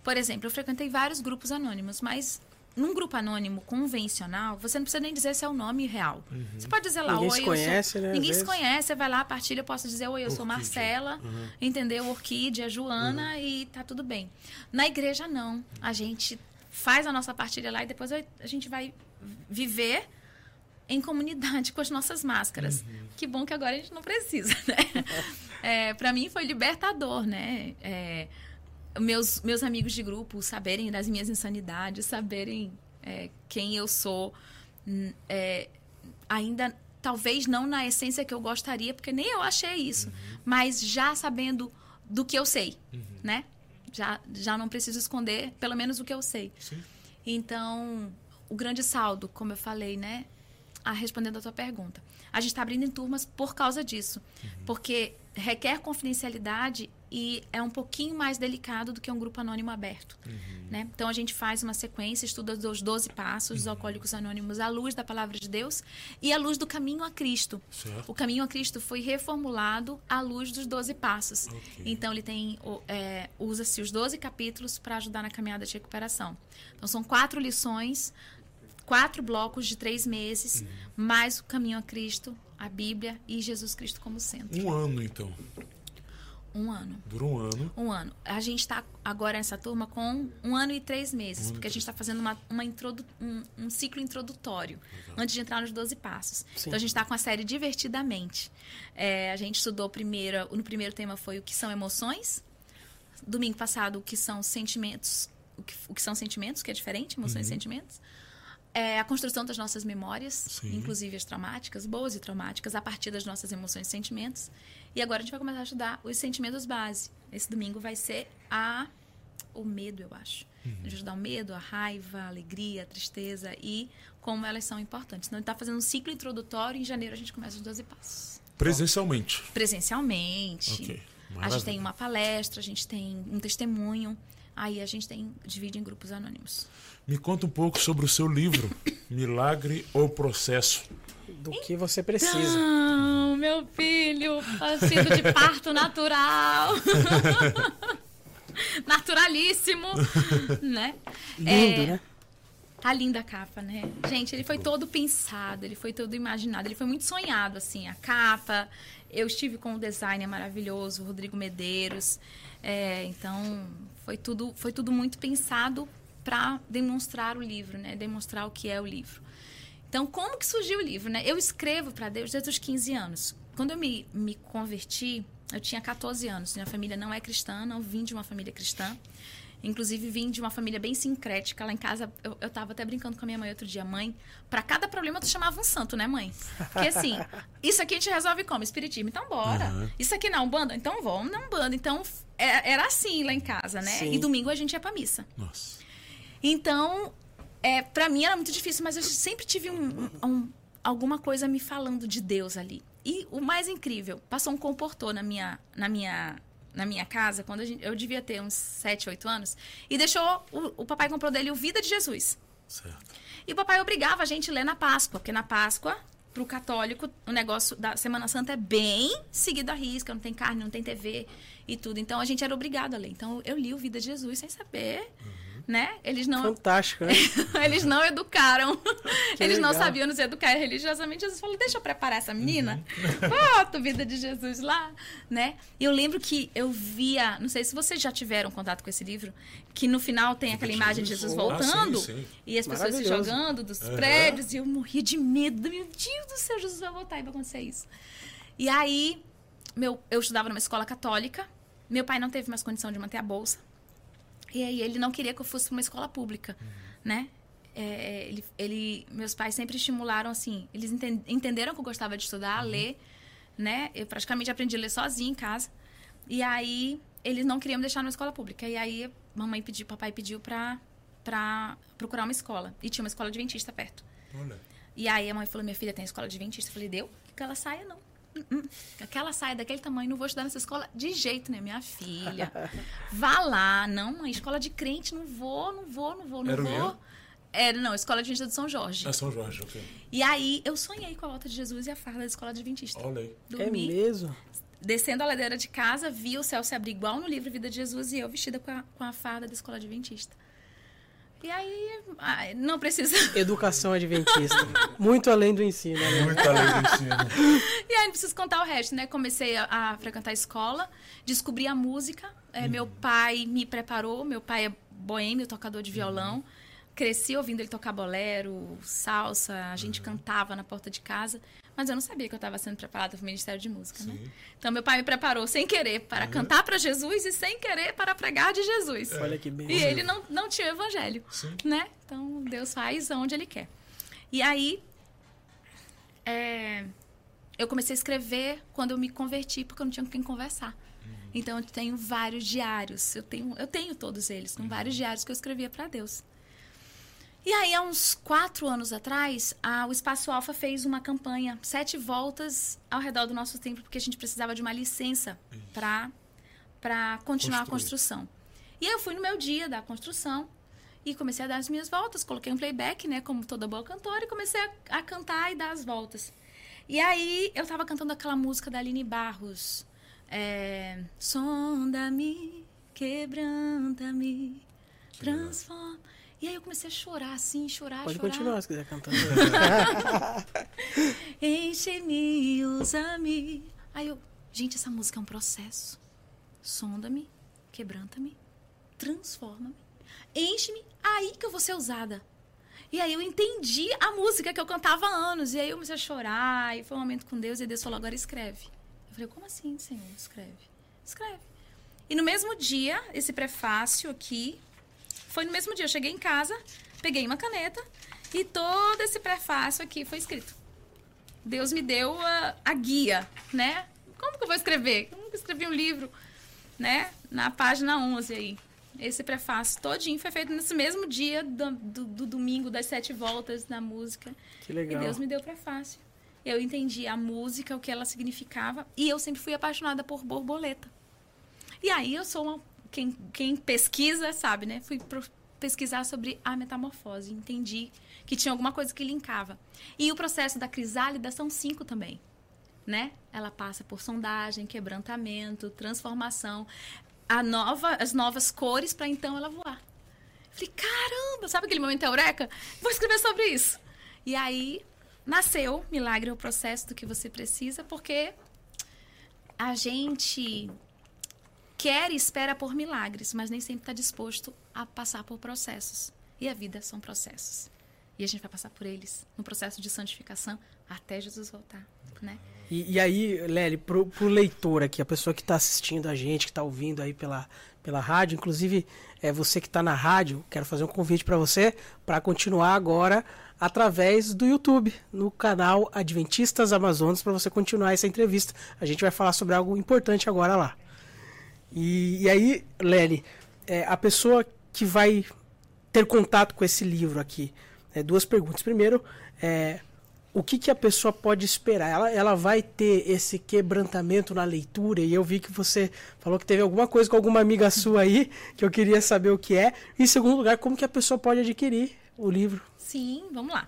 Por exemplo, eu frequentei vários grupos anônimos, mas num grupo anônimo convencional, você não precisa nem dizer se é o nome real. Você pode dizer lá, Ninguém oi, se eu conhece, sou... né, Ninguém se conhece, você vai lá, partilha, eu posso dizer, oi, eu sou Orquídea. Marcela, Uhum. entendeu? Orquídea, Joana, e tá tudo bem. Na igreja, não. A gente faz a nossa partilha lá e depois a gente vai viver em comunidade com as nossas máscaras. Que bom que agora a gente não precisa, né? (laughs) É, para mim foi libertador, né? É, meus, meus amigos de grupo saberem das minhas insanidades, saberem é, quem eu sou, hum, é, ainda talvez não na essência que eu gostaria, porque nem eu achei isso, mas já sabendo do que eu sei, né? Já, já não preciso esconder, pelo menos o que eu sei. Sim. Então, o grande saldo, como eu falei, né? A respondendo a tua pergunta. A gente está abrindo em turmas por causa disso. Porque requer confidencialidade e é um pouquinho mais delicado do que um grupo anônimo aberto. Né? Então, a gente faz uma sequência, estuda os 12 passos dos alcoólicos anônimos à luz da palavra de Deus e à luz do caminho a Cristo. Certo. O caminho a Cristo foi reformulado à luz dos 12 passos. Ok. Então, ele tem é, usa-se os 12 capítulos para ajudar na caminhada de recuperação. Então, são quatro lições, quatro blocos de três meses, mais o caminho a Cristo, a Bíblia e Jesus Cristo como centro. Um ano, então. Um ano. Dura um ano. Um ano. A gente está agora nessa turma com um ano e três meses, Um porque a gente está fazendo uma, uma introdu um, um ciclo introdutório antes de entrar nos 12 passos. Sim. Então a gente está com a série Divertidamente. É, a gente estudou primeiro, no primeiro tema foi o que são emoções. Domingo passado, o que são sentimentos. O que, o que são sentimentos, que é diferente, emoções e sentimentos. É, a construção das nossas memórias, Sim. inclusive as traumáticas, boas e traumáticas, a partir das nossas emoções e sentimentos. E agora a gente vai começar a estudar os sentimentos base. Esse domingo vai ser a o medo, eu acho. A gente vai estudar o medo, a raiva, a alegria, a tristeza e como elas são importantes. Então, a gente está fazendo um ciclo introdutório em janeiro a gente começa os 12 passos. Presencialmente. Presencialmente. Ok. A gente tem uma palestra, a gente tem um testemunho. Aí a gente tem divide em grupos anônimos. Me conta um pouco sobre o seu livro, (laughs) Milagre ou Processo. Do que você precisa. Não, meu filho, nascido de parto natural. (laughs) Naturalíssimo, né? Lindo, É, né? Tá linda a capa, né? Gente, ele foi todo pensado, ele foi todo imaginado, ele foi muito sonhado, assim, a capa. Eu estive com um designer maravilhoso, o Rodrigo Medeiros. É, então, foi tudo, foi tudo muito pensado para demonstrar o livro, né? Demonstrar o que é o livro. Então, como que surgiu o livro, né? Eu escrevo para Deus desde os 15 anos. Quando eu me, me converti, eu tinha 14 anos. Minha família não é cristã, não vim de uma família cristã. Inclusive, vim de uma família bem sincrética. Lá em casa, eu, eu tava até brincando com a minha mãe outro dia. Mãe, para cada problema tu chamava um santo, né, mãe? Porque assim, (laughs) isso aqui a gente resolve como? Espiritismo. Então, bora. Uhum. Isso aqui não, banda? Então, vamos na banda. Então, é- era assim lá em casa, né? Sim. E domingo a gente ia pra missa. Nossa. Então, é, para mim era muito difícil, mas eu sempre tive um- um- alguma coisa me falando de Deus ali. E o mais incrível, passou um comportor na minha, na minha, na minha casa, quando a gente- eu devia ter uns 7, 8 anos, e deixou, o, o papai comprou dele o Vida de Jesus. Certo. E o papai obrigava a gente a ler na Páscoa, porque na Páscoa, pro católico, o negócio da Semana Santa é bem seguido à risca, não tem carne, não tem TV e tudo. Então a gente era obrigado a ler. Então eu li o Vida de Jesus sem saber, né? Eles não Fantástico, né? (laughs) eles não educaram. (laughs) Que Eles não legal. sabiam nos educar religiosamente. Jesus falou: deixa eu preparar essa menina. (laughs) Uhum. A vida de Jesus lá, né? E eu lembro que eu via, não sei se vocês já tiveram contato com esse livro, que no final tem aquela imagem de Jesus. Jesus Ah, voltando sim, sim. e as pessoas se jogando dos Aham. prédios e eu morria de medo. Meu Deus do céu, Jesus vai voltar e vai acontecer isso. E aí, meu, eu estudava numa escola católica. Meu pai não teve mais condição de manter a bolsa. E aí ele não queria que eu fosse para uma escola pública, né? É, ele, ele- meus pais sempre estimularam assim, eles enten- entenderam que eu gostava de estudar, ler, né? Eu praticamente aprendi a ler sozinha em casa. E aí eles não queriam me deixar numa escola pública. E aí mamãe pediu, papai pediu para para procurar uma escola e tinha uma escola adventista perto. Olha. E aí a mãe falou: "Minha filha tem escola adventista". Eu falei: "Deu? Que ela saia não". Hum, hum, aquela saia daquele tamanho, não vou estudar nessa escola de jeito, né? Minha filha, vá lá. Não, mãe, escola de crente, não vou, não vou, não vou, não Era o vou. Era, não, Escola Adventista de São Jorge. É São Jorge, ok. E aí, eu sonhei com a volta de Jesus e a farda da Escola Adventista. Olha aí. É mesmo? descendo a ladeira de casa, vi o céu se abrir igual no livro Vida de Jesus e eu vestida com a, com a farda da Escola Adventista. E aí, não precisa... (laughs) Educação adventista. Muito além do ensino, né? Muito além do ensino. E aí, não preciso contar o resto, né? Comecei a, a frequentar a escola, descobri a música. É, Meu pai me preparou, meu pai é boêmio, tocador de violão. Cresci ouvindo ele tocar bolero, salsa, a gente cantava na porta de casa. Mas eu não sabia que eu estava sendo preparada para o Ministério de Música, né? Então, meu pai me preparou sem querer para cantar para Jesus e sem querer para pregar de Jesus. Olha que bem. E ele não, não tinha o evangelho, Sim. né? Então, Deus faz onde ele quer. E aí, é, eu comecei a escrever quando eu me converti, porque eu não tinha com quem conversar. Então, eu tenho vários diários. Eu tenho, eu tenho todos eles, com vários diários que eu escrevia para Deus. E aí, há uns quatro anos atrás, a- o Espaço Alfa fez uma campanha, sete voltas ao redor do nosso templo, porque a gente precisava de uma licença para para continuar a Construir. construção. E aí eu fui no meu dia da construção e comecei a dar as minhas voltas. Coloquei um playback, né, como toda boa cantora, e comecei a, a cantar e dar as voltas. E aí eu tava cantando aquela música da Aline Barros. É, Sonda-me, quebranta-me, transforma. E aí eu comecei a chorar, assim, chorar, Pode chorar. continuar se quiser cantando. (laughs) Enche-me, usa-me. Aí eu, gente, essa música é um processo. Sonda-me, quebranta-me, transforma-me, enche-me, aí que eu vou ser usada. E aí eu entendi a música que eu cantava há anos. E aí eu comecei a chorar, e foi um momento com Deus, e Deus falou, agora escreve. Eu falei, como assim, Senhor? Escreve. Escreve. E no mesmo dia, esse prefácio aqui, foi no mesmo dia, eu cheguei em casa, peguei uma caneta, e todo esse prefácio aqui foi escrito. Deus me deu a, a guia, né? Como que eu vou escrever? Como que eu escrevi um livro, né? Na página 11 aí. Esse prefácio todinho foi feito nesse mesmo dia do, do- do domingo, das sete voltas na música. Que E legal. Deus me deu o prefácio. Eu entendi a música, o que ela significava. E eu sempre fui apaixonada por borboleta. E aí eu sou uma. Quem, quem pesquisa sabe, né? Fui pro- pesquisar sobre a metamorfose. Entendi que tinha alguma coisa que linkava. E o processo da crisálida são cinco também. Né? Ela passa por sondagem, quebrantamento, transformação, a nova, as novas cores para então ela voar. Falei, caramba, sabe aquele momento eureka? Vou escrever sobre isso. E aí nasceu Milagre é o processo do que você precisa, porque a gente quer e espera por milagres, mas nem sempre está disposto a passar por processos. E a vida são processos. E a gente vai passar por eles no processo de santificação até Jesus voltar, né? E, e aí, Lely, pro, pro leitor aqui, a pessoa que está assistindo a gente, que está ouvindo aí pela, pela rádio, inclusive é você que está na rádio, quero fazer um convite para você para continuar agora através do YouTube, no canal Adventistas Amazonas, para você continuar essa entrevista. A gente vai falar sobre algo importante agora lá. E, e aí, Lely, é, a pessoa que vai ter contato com esse livro aqui, é, duas perguntas. Primeiro, é, o que, que a pessoa pode esperar? Ela, ela vai ter esse quebrantamento na leitura? E eu vi que você falou que teve alguma coisa com alguma amiga sua aí, que eu queria saber o que é. Em segundo lugar, como que a pessoa pode adquirir o livro? Sim, vamos lá.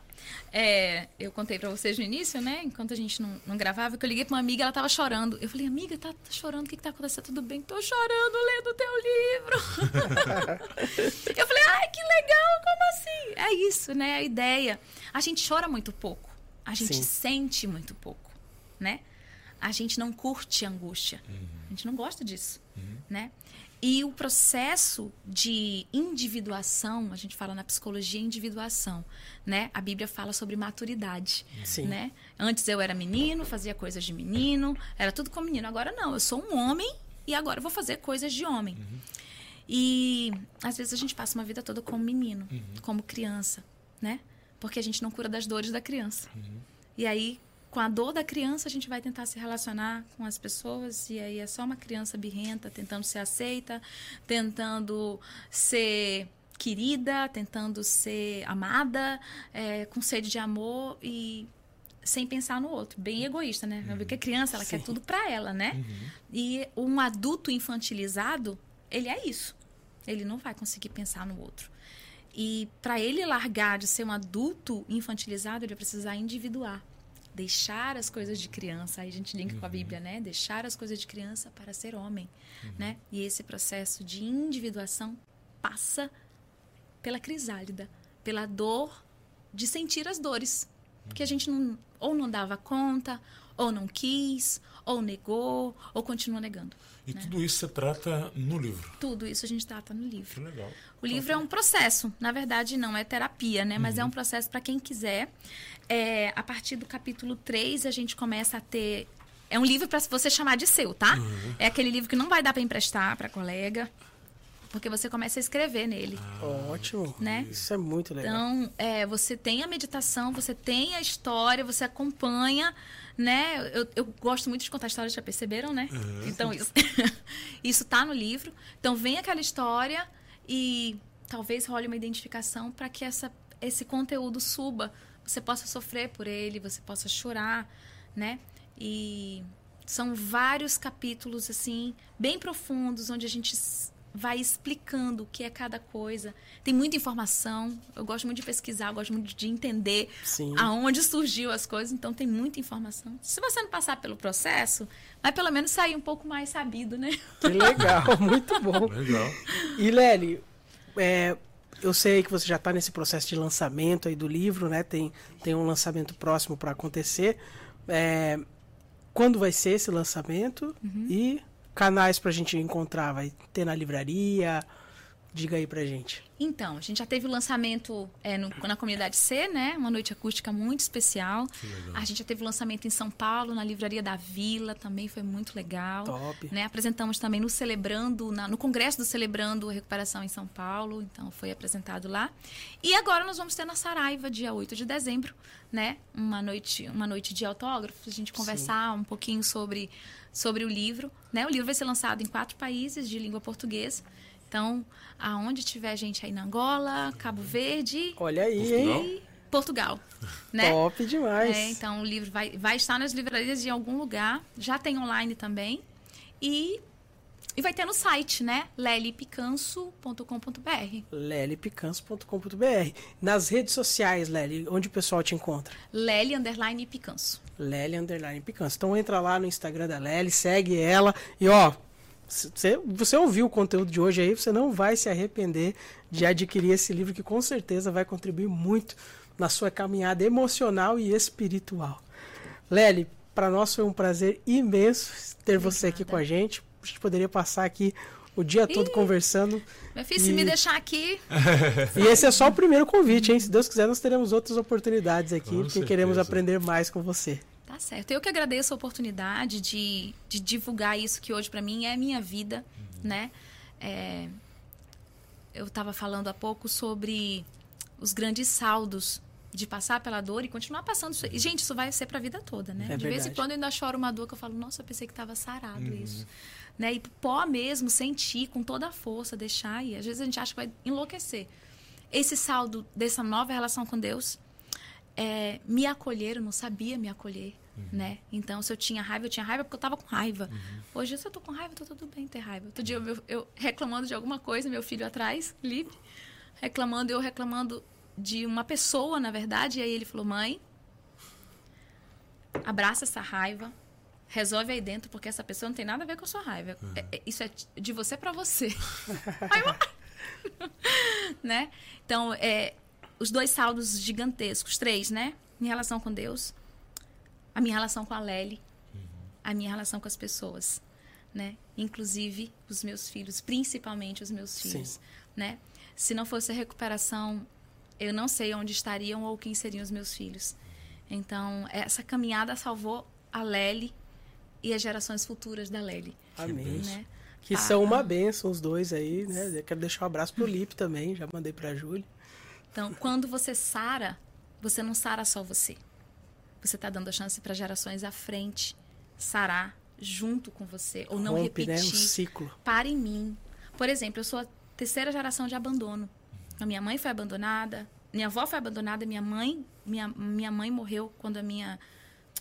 É, eu contei pra vocês no início, né? Enquanto a gente não, não gravava, que eu liguei pra uma amiga, ela tava chorando. Eu falei, amiga, tá, tá chorando, o que, que tá acontecendo? Tudo bem? Tô chorando lendo o teu livro. (laughs) eu falei, ai, que legal, como assim? É isso, né? A ideia. A gente chora muito pouco. A gente Sim. sente muito pouco, né? A gente não curte a angústia. A gente não gosta disso, né? E o processo de individuação, a gente fala na psicologia individuação, né? A Bíblia fala sobre maturidade, Sim. né? Antes eu era menino, fazia coisas de menino, era tudo como menino. Agora não, eu sou um homem e agora eu vou fazer coisas de homem. E às vezes a gente passa uma vida toda como menino, como criança, né? Porque a gente não cura das dores da criança. E aí, com a dor da criança, a gente vai tentar se relacionar com as pessoas, e aí é só uma criança birrenta, tentando ser aceita, tentando ser querida, tentando ser amada, é, com sede de amor, e sem pensar no outro, bem egoísta, né? Uhum. Porque a criança, ela Sim. quer tudo para ela, né? Uhum. E um adulto infantilizado, ele é isso. Ele não vai conseguir pensar no outro. E para ele largar de ser um adulto infantilizado, ele vai precisar individuar. Deixar as coisas de criança, aí a gente linka com a Bíblia, né? Deixar as coisas de criança para ser homem, né? E esse processo de individuação passa pela crisálida, pela dor de sentir as dores. Porque a gente não, ou não dava conta, ou não quis, ou negou, ou continua negando. E né? tudo isso você trata no livro. Tudo isso a gente trata no livro. Que legal. O livro é um processo, na verdade não é terapia, né? Mas é um processo para quem quiser. É, a partir do capítulo 3 a gente começa a ter é um livro para você chamar de seu, tá? É aquele livro que não vai dar para emprestar para colega, porque você começa a escrever nele. Ótimo. Né? Isso é muito legal. Então, é, você tem a meditação, você tem a história, você acompanha, né? Eu, eu gosto muito de contar histórias, já perceberam, né? Então, isso, (laughs) isso tá no livro. Então, vem aquela história e talvez role uma identificação para que essa, esse conteúdo suba. Você possa sofrer por ele, você possa chorar, né? E são vários capítulos, assim, bem profundos, onde a gente vai explicando o que é cada coisa. Tem muita informação. Eu gosto muito de pesquisar, eu gosto muito de entender Sim. aonde surgiu as coisas, então tem muita informação. Se você não passar pelo processo, vai pelo menos sair um pouco mais sabido, né? Que legal, (laughs) muito bom. Legal. E Lely, é, eu sei que você já está nesse processo de lançamento aí do livro, né? Tem, tem um lançamento próximo para acontecer. É, quando vai ser esse lançamento? E canais para a gente encontrar? Vai ter na livraria? Diga aí pra gente. Então, a gente já teve o lançamento é, no- na comunidade C, né? Uma noite acústica muito especial. A gente já teve o lançamento em São Paulo, na Livraria da Vila, também foi muito legal. Top. Né? Apresentamos também no Celebrando, na- no Congresso do Celebrando a Recuperação em São Paulo, então foi apresentado lá. E agora nós vamos ter na Saraiva, dia 8 de dezembro, né? Uma noite, uma noite de autógrafos, a gente conversar um pouquinho sobre, sobre o livro. Né? O livro vai ser lançado em quatro países de língua portuguesa. Então, aonde tiver gente aí na Angola, Cabo Verde Olha aí, Portugal? hein? e Portugal, né? Top demais. É, então o livro vai, vai estar nas livrarias de algum lugar, já tem online também. E, e vai ter no site, né? lelipicanso.com.br. lelypicanso.com.br. Nas redes sociais, Lely, onde o pessoal te encontra? Lely underline Picanso. Lely Underline Picanço. Então entra lá no Instagram da Lely, segue ela e ó, você, você ouviu o conteúdo de hoje aí, você não vai se arrepender de adquirir esse livro que com certeza vai contribuir muito na sua caminhada emocional e espiritual. Lely, para nós foi um prazer imenso ter você aqui com a gente. A gente poderia passar aqui o dia todo conversando. Meu filho, se E- me deixar aqui, (laughs) E esse é só o primeiro convite, hein? Se Deus quiser, nós teremos outras oportunidades aqui, Com porque queremos certeza. aprender mais com você. Tá certo. Eu que agradeço a oportunidade de, de divulgar isso que hoje para mim é a minha vida, né? É, eu estava falando há pouco sobre os grandes saldos de passar pela dor e continuar passando. E, gente, isso vai ser para a vida toda, né? É de vez em verdade. quando eu ainda choro uma dor que eu falo, nossa, eu pensei que estava sarado isso. Né? E pó mesmo, sentir com toda a força, deixar. E às vezes a gente acha que vai enlouquecer. Esse saldo dessa nova relação com Deus é, me acolher, eu não sabia me acolher, né? Então, se eu tinha raiva, eu tinha raiva porque eu tava com raiva. Hoje, se eu tô com raiva, tá tudo bem ter raiva. Outro dia, eu, eu- reclamando de alguma coisa, meu filho atrás, livre, reclamando, eu reclamando de uma pessoa, na verdade, e aí ele falou, mãe, abraça essa raiva, resolve aí dentro, porque essa pessoa não tem nada a ver com a sua raiva. É- é- isso é de você pra você. (laughs) (laughs) Né? Então, é, os dois saldos gigantescos, três, né? Minha relação com Deus, a minha relação com a Lely, a minha relação com as pessoas, né? Inclusive os meus filhos, principalmente os meus filhos, Sim. né? Se não fosse a recuperação, eu não sei onde estariam ou quem seriam os meus filhos. Então, essa caminhada salvou a Lely e as gerações futuras da Lely, Amém. né? Que são uma benção os dois aí, né? Eu quero deixar um abraço pro Lipe também, já mandei pra Júlia. Então, quando você sara, você não sara só você. Você está dando a chance para gerações à frente sarar junto com você ou não Rompe, né? Um repetir. ciclo. Para em mim. Por exemplo, eu sou a terceira geração de abandono. A minha mãe foi abandonada, minha avó foi abandonada, minha mãe, minha, minha mãe morreu quando a minha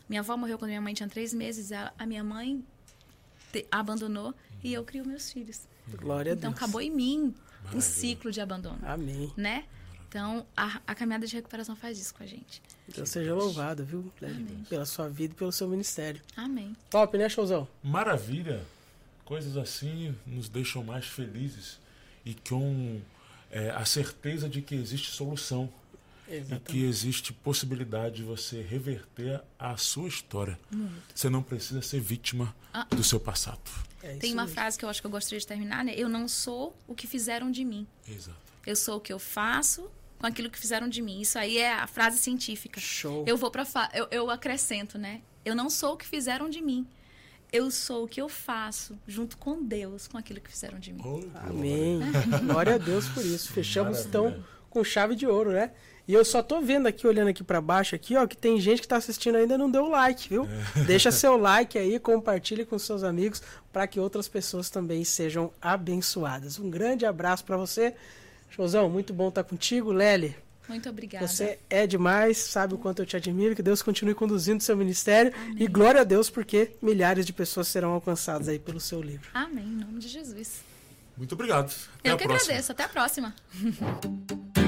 minha avó morreu quando minha mãe tinha três meses. A, a minha mãe te, abandonou e eu crio meus filhos. Glória a Então Deus. acabou em mim Maravilha. um ciclo de abandono, Amém. né? Então a, a caminhada de recuperação faz isso com a gente. Deus seja louvado, viu? Amém. Pela sua vida e pelo seu ministério. Amém. Top, né, showzão? Maravilha. Coisas assim nos deixam mais felizes e com é, a certeza de que existe solução e Exatamente. que existe possibilidade de você reverter a sua história. Você não precisa ser vítima Ah. do seu passado. É Tem uma mesmo. frase que eu acho que eu gostaria de terminar, né? Eu não sou o que fizeram de mim. Exato. Eu sou o que eu faço com aquilo que fizeram de mim. Isso aí é a frase científica. Show. Eu vou para eu, eu acrescento, né? Eu não sou o que fizeram de mim. Eu sou o que eu faço junto com Deus com aquilo que fizeram de mim. Oh, Amém. Glória a Deus por isso. Fechamos Maravilha. então com chave de ouro, né? E eu só tô vendo aqui, olhando aqui pra baixo aqui, ó, que tem gente que tá assistindo ainda e não deu like, viu? Deixa (laughs) seu like aí, compartilhe com seus amigos para que outras pessoas também sejam abençoadas. Um grande abraço pra você. Showzão, muito bom estar contigo, Lely. Muito obrigada. Você é demais, sabe o quanto eu te admiro, que Deus continue conduzindo seu ministério e glória a Deus porque milhares de pessoas serão alcançadas aí pelo seu livro. Amém, em nome de Jesus. Muito obrigado. Até eu a que próxima. agradeço. Até a próxima. (laughs)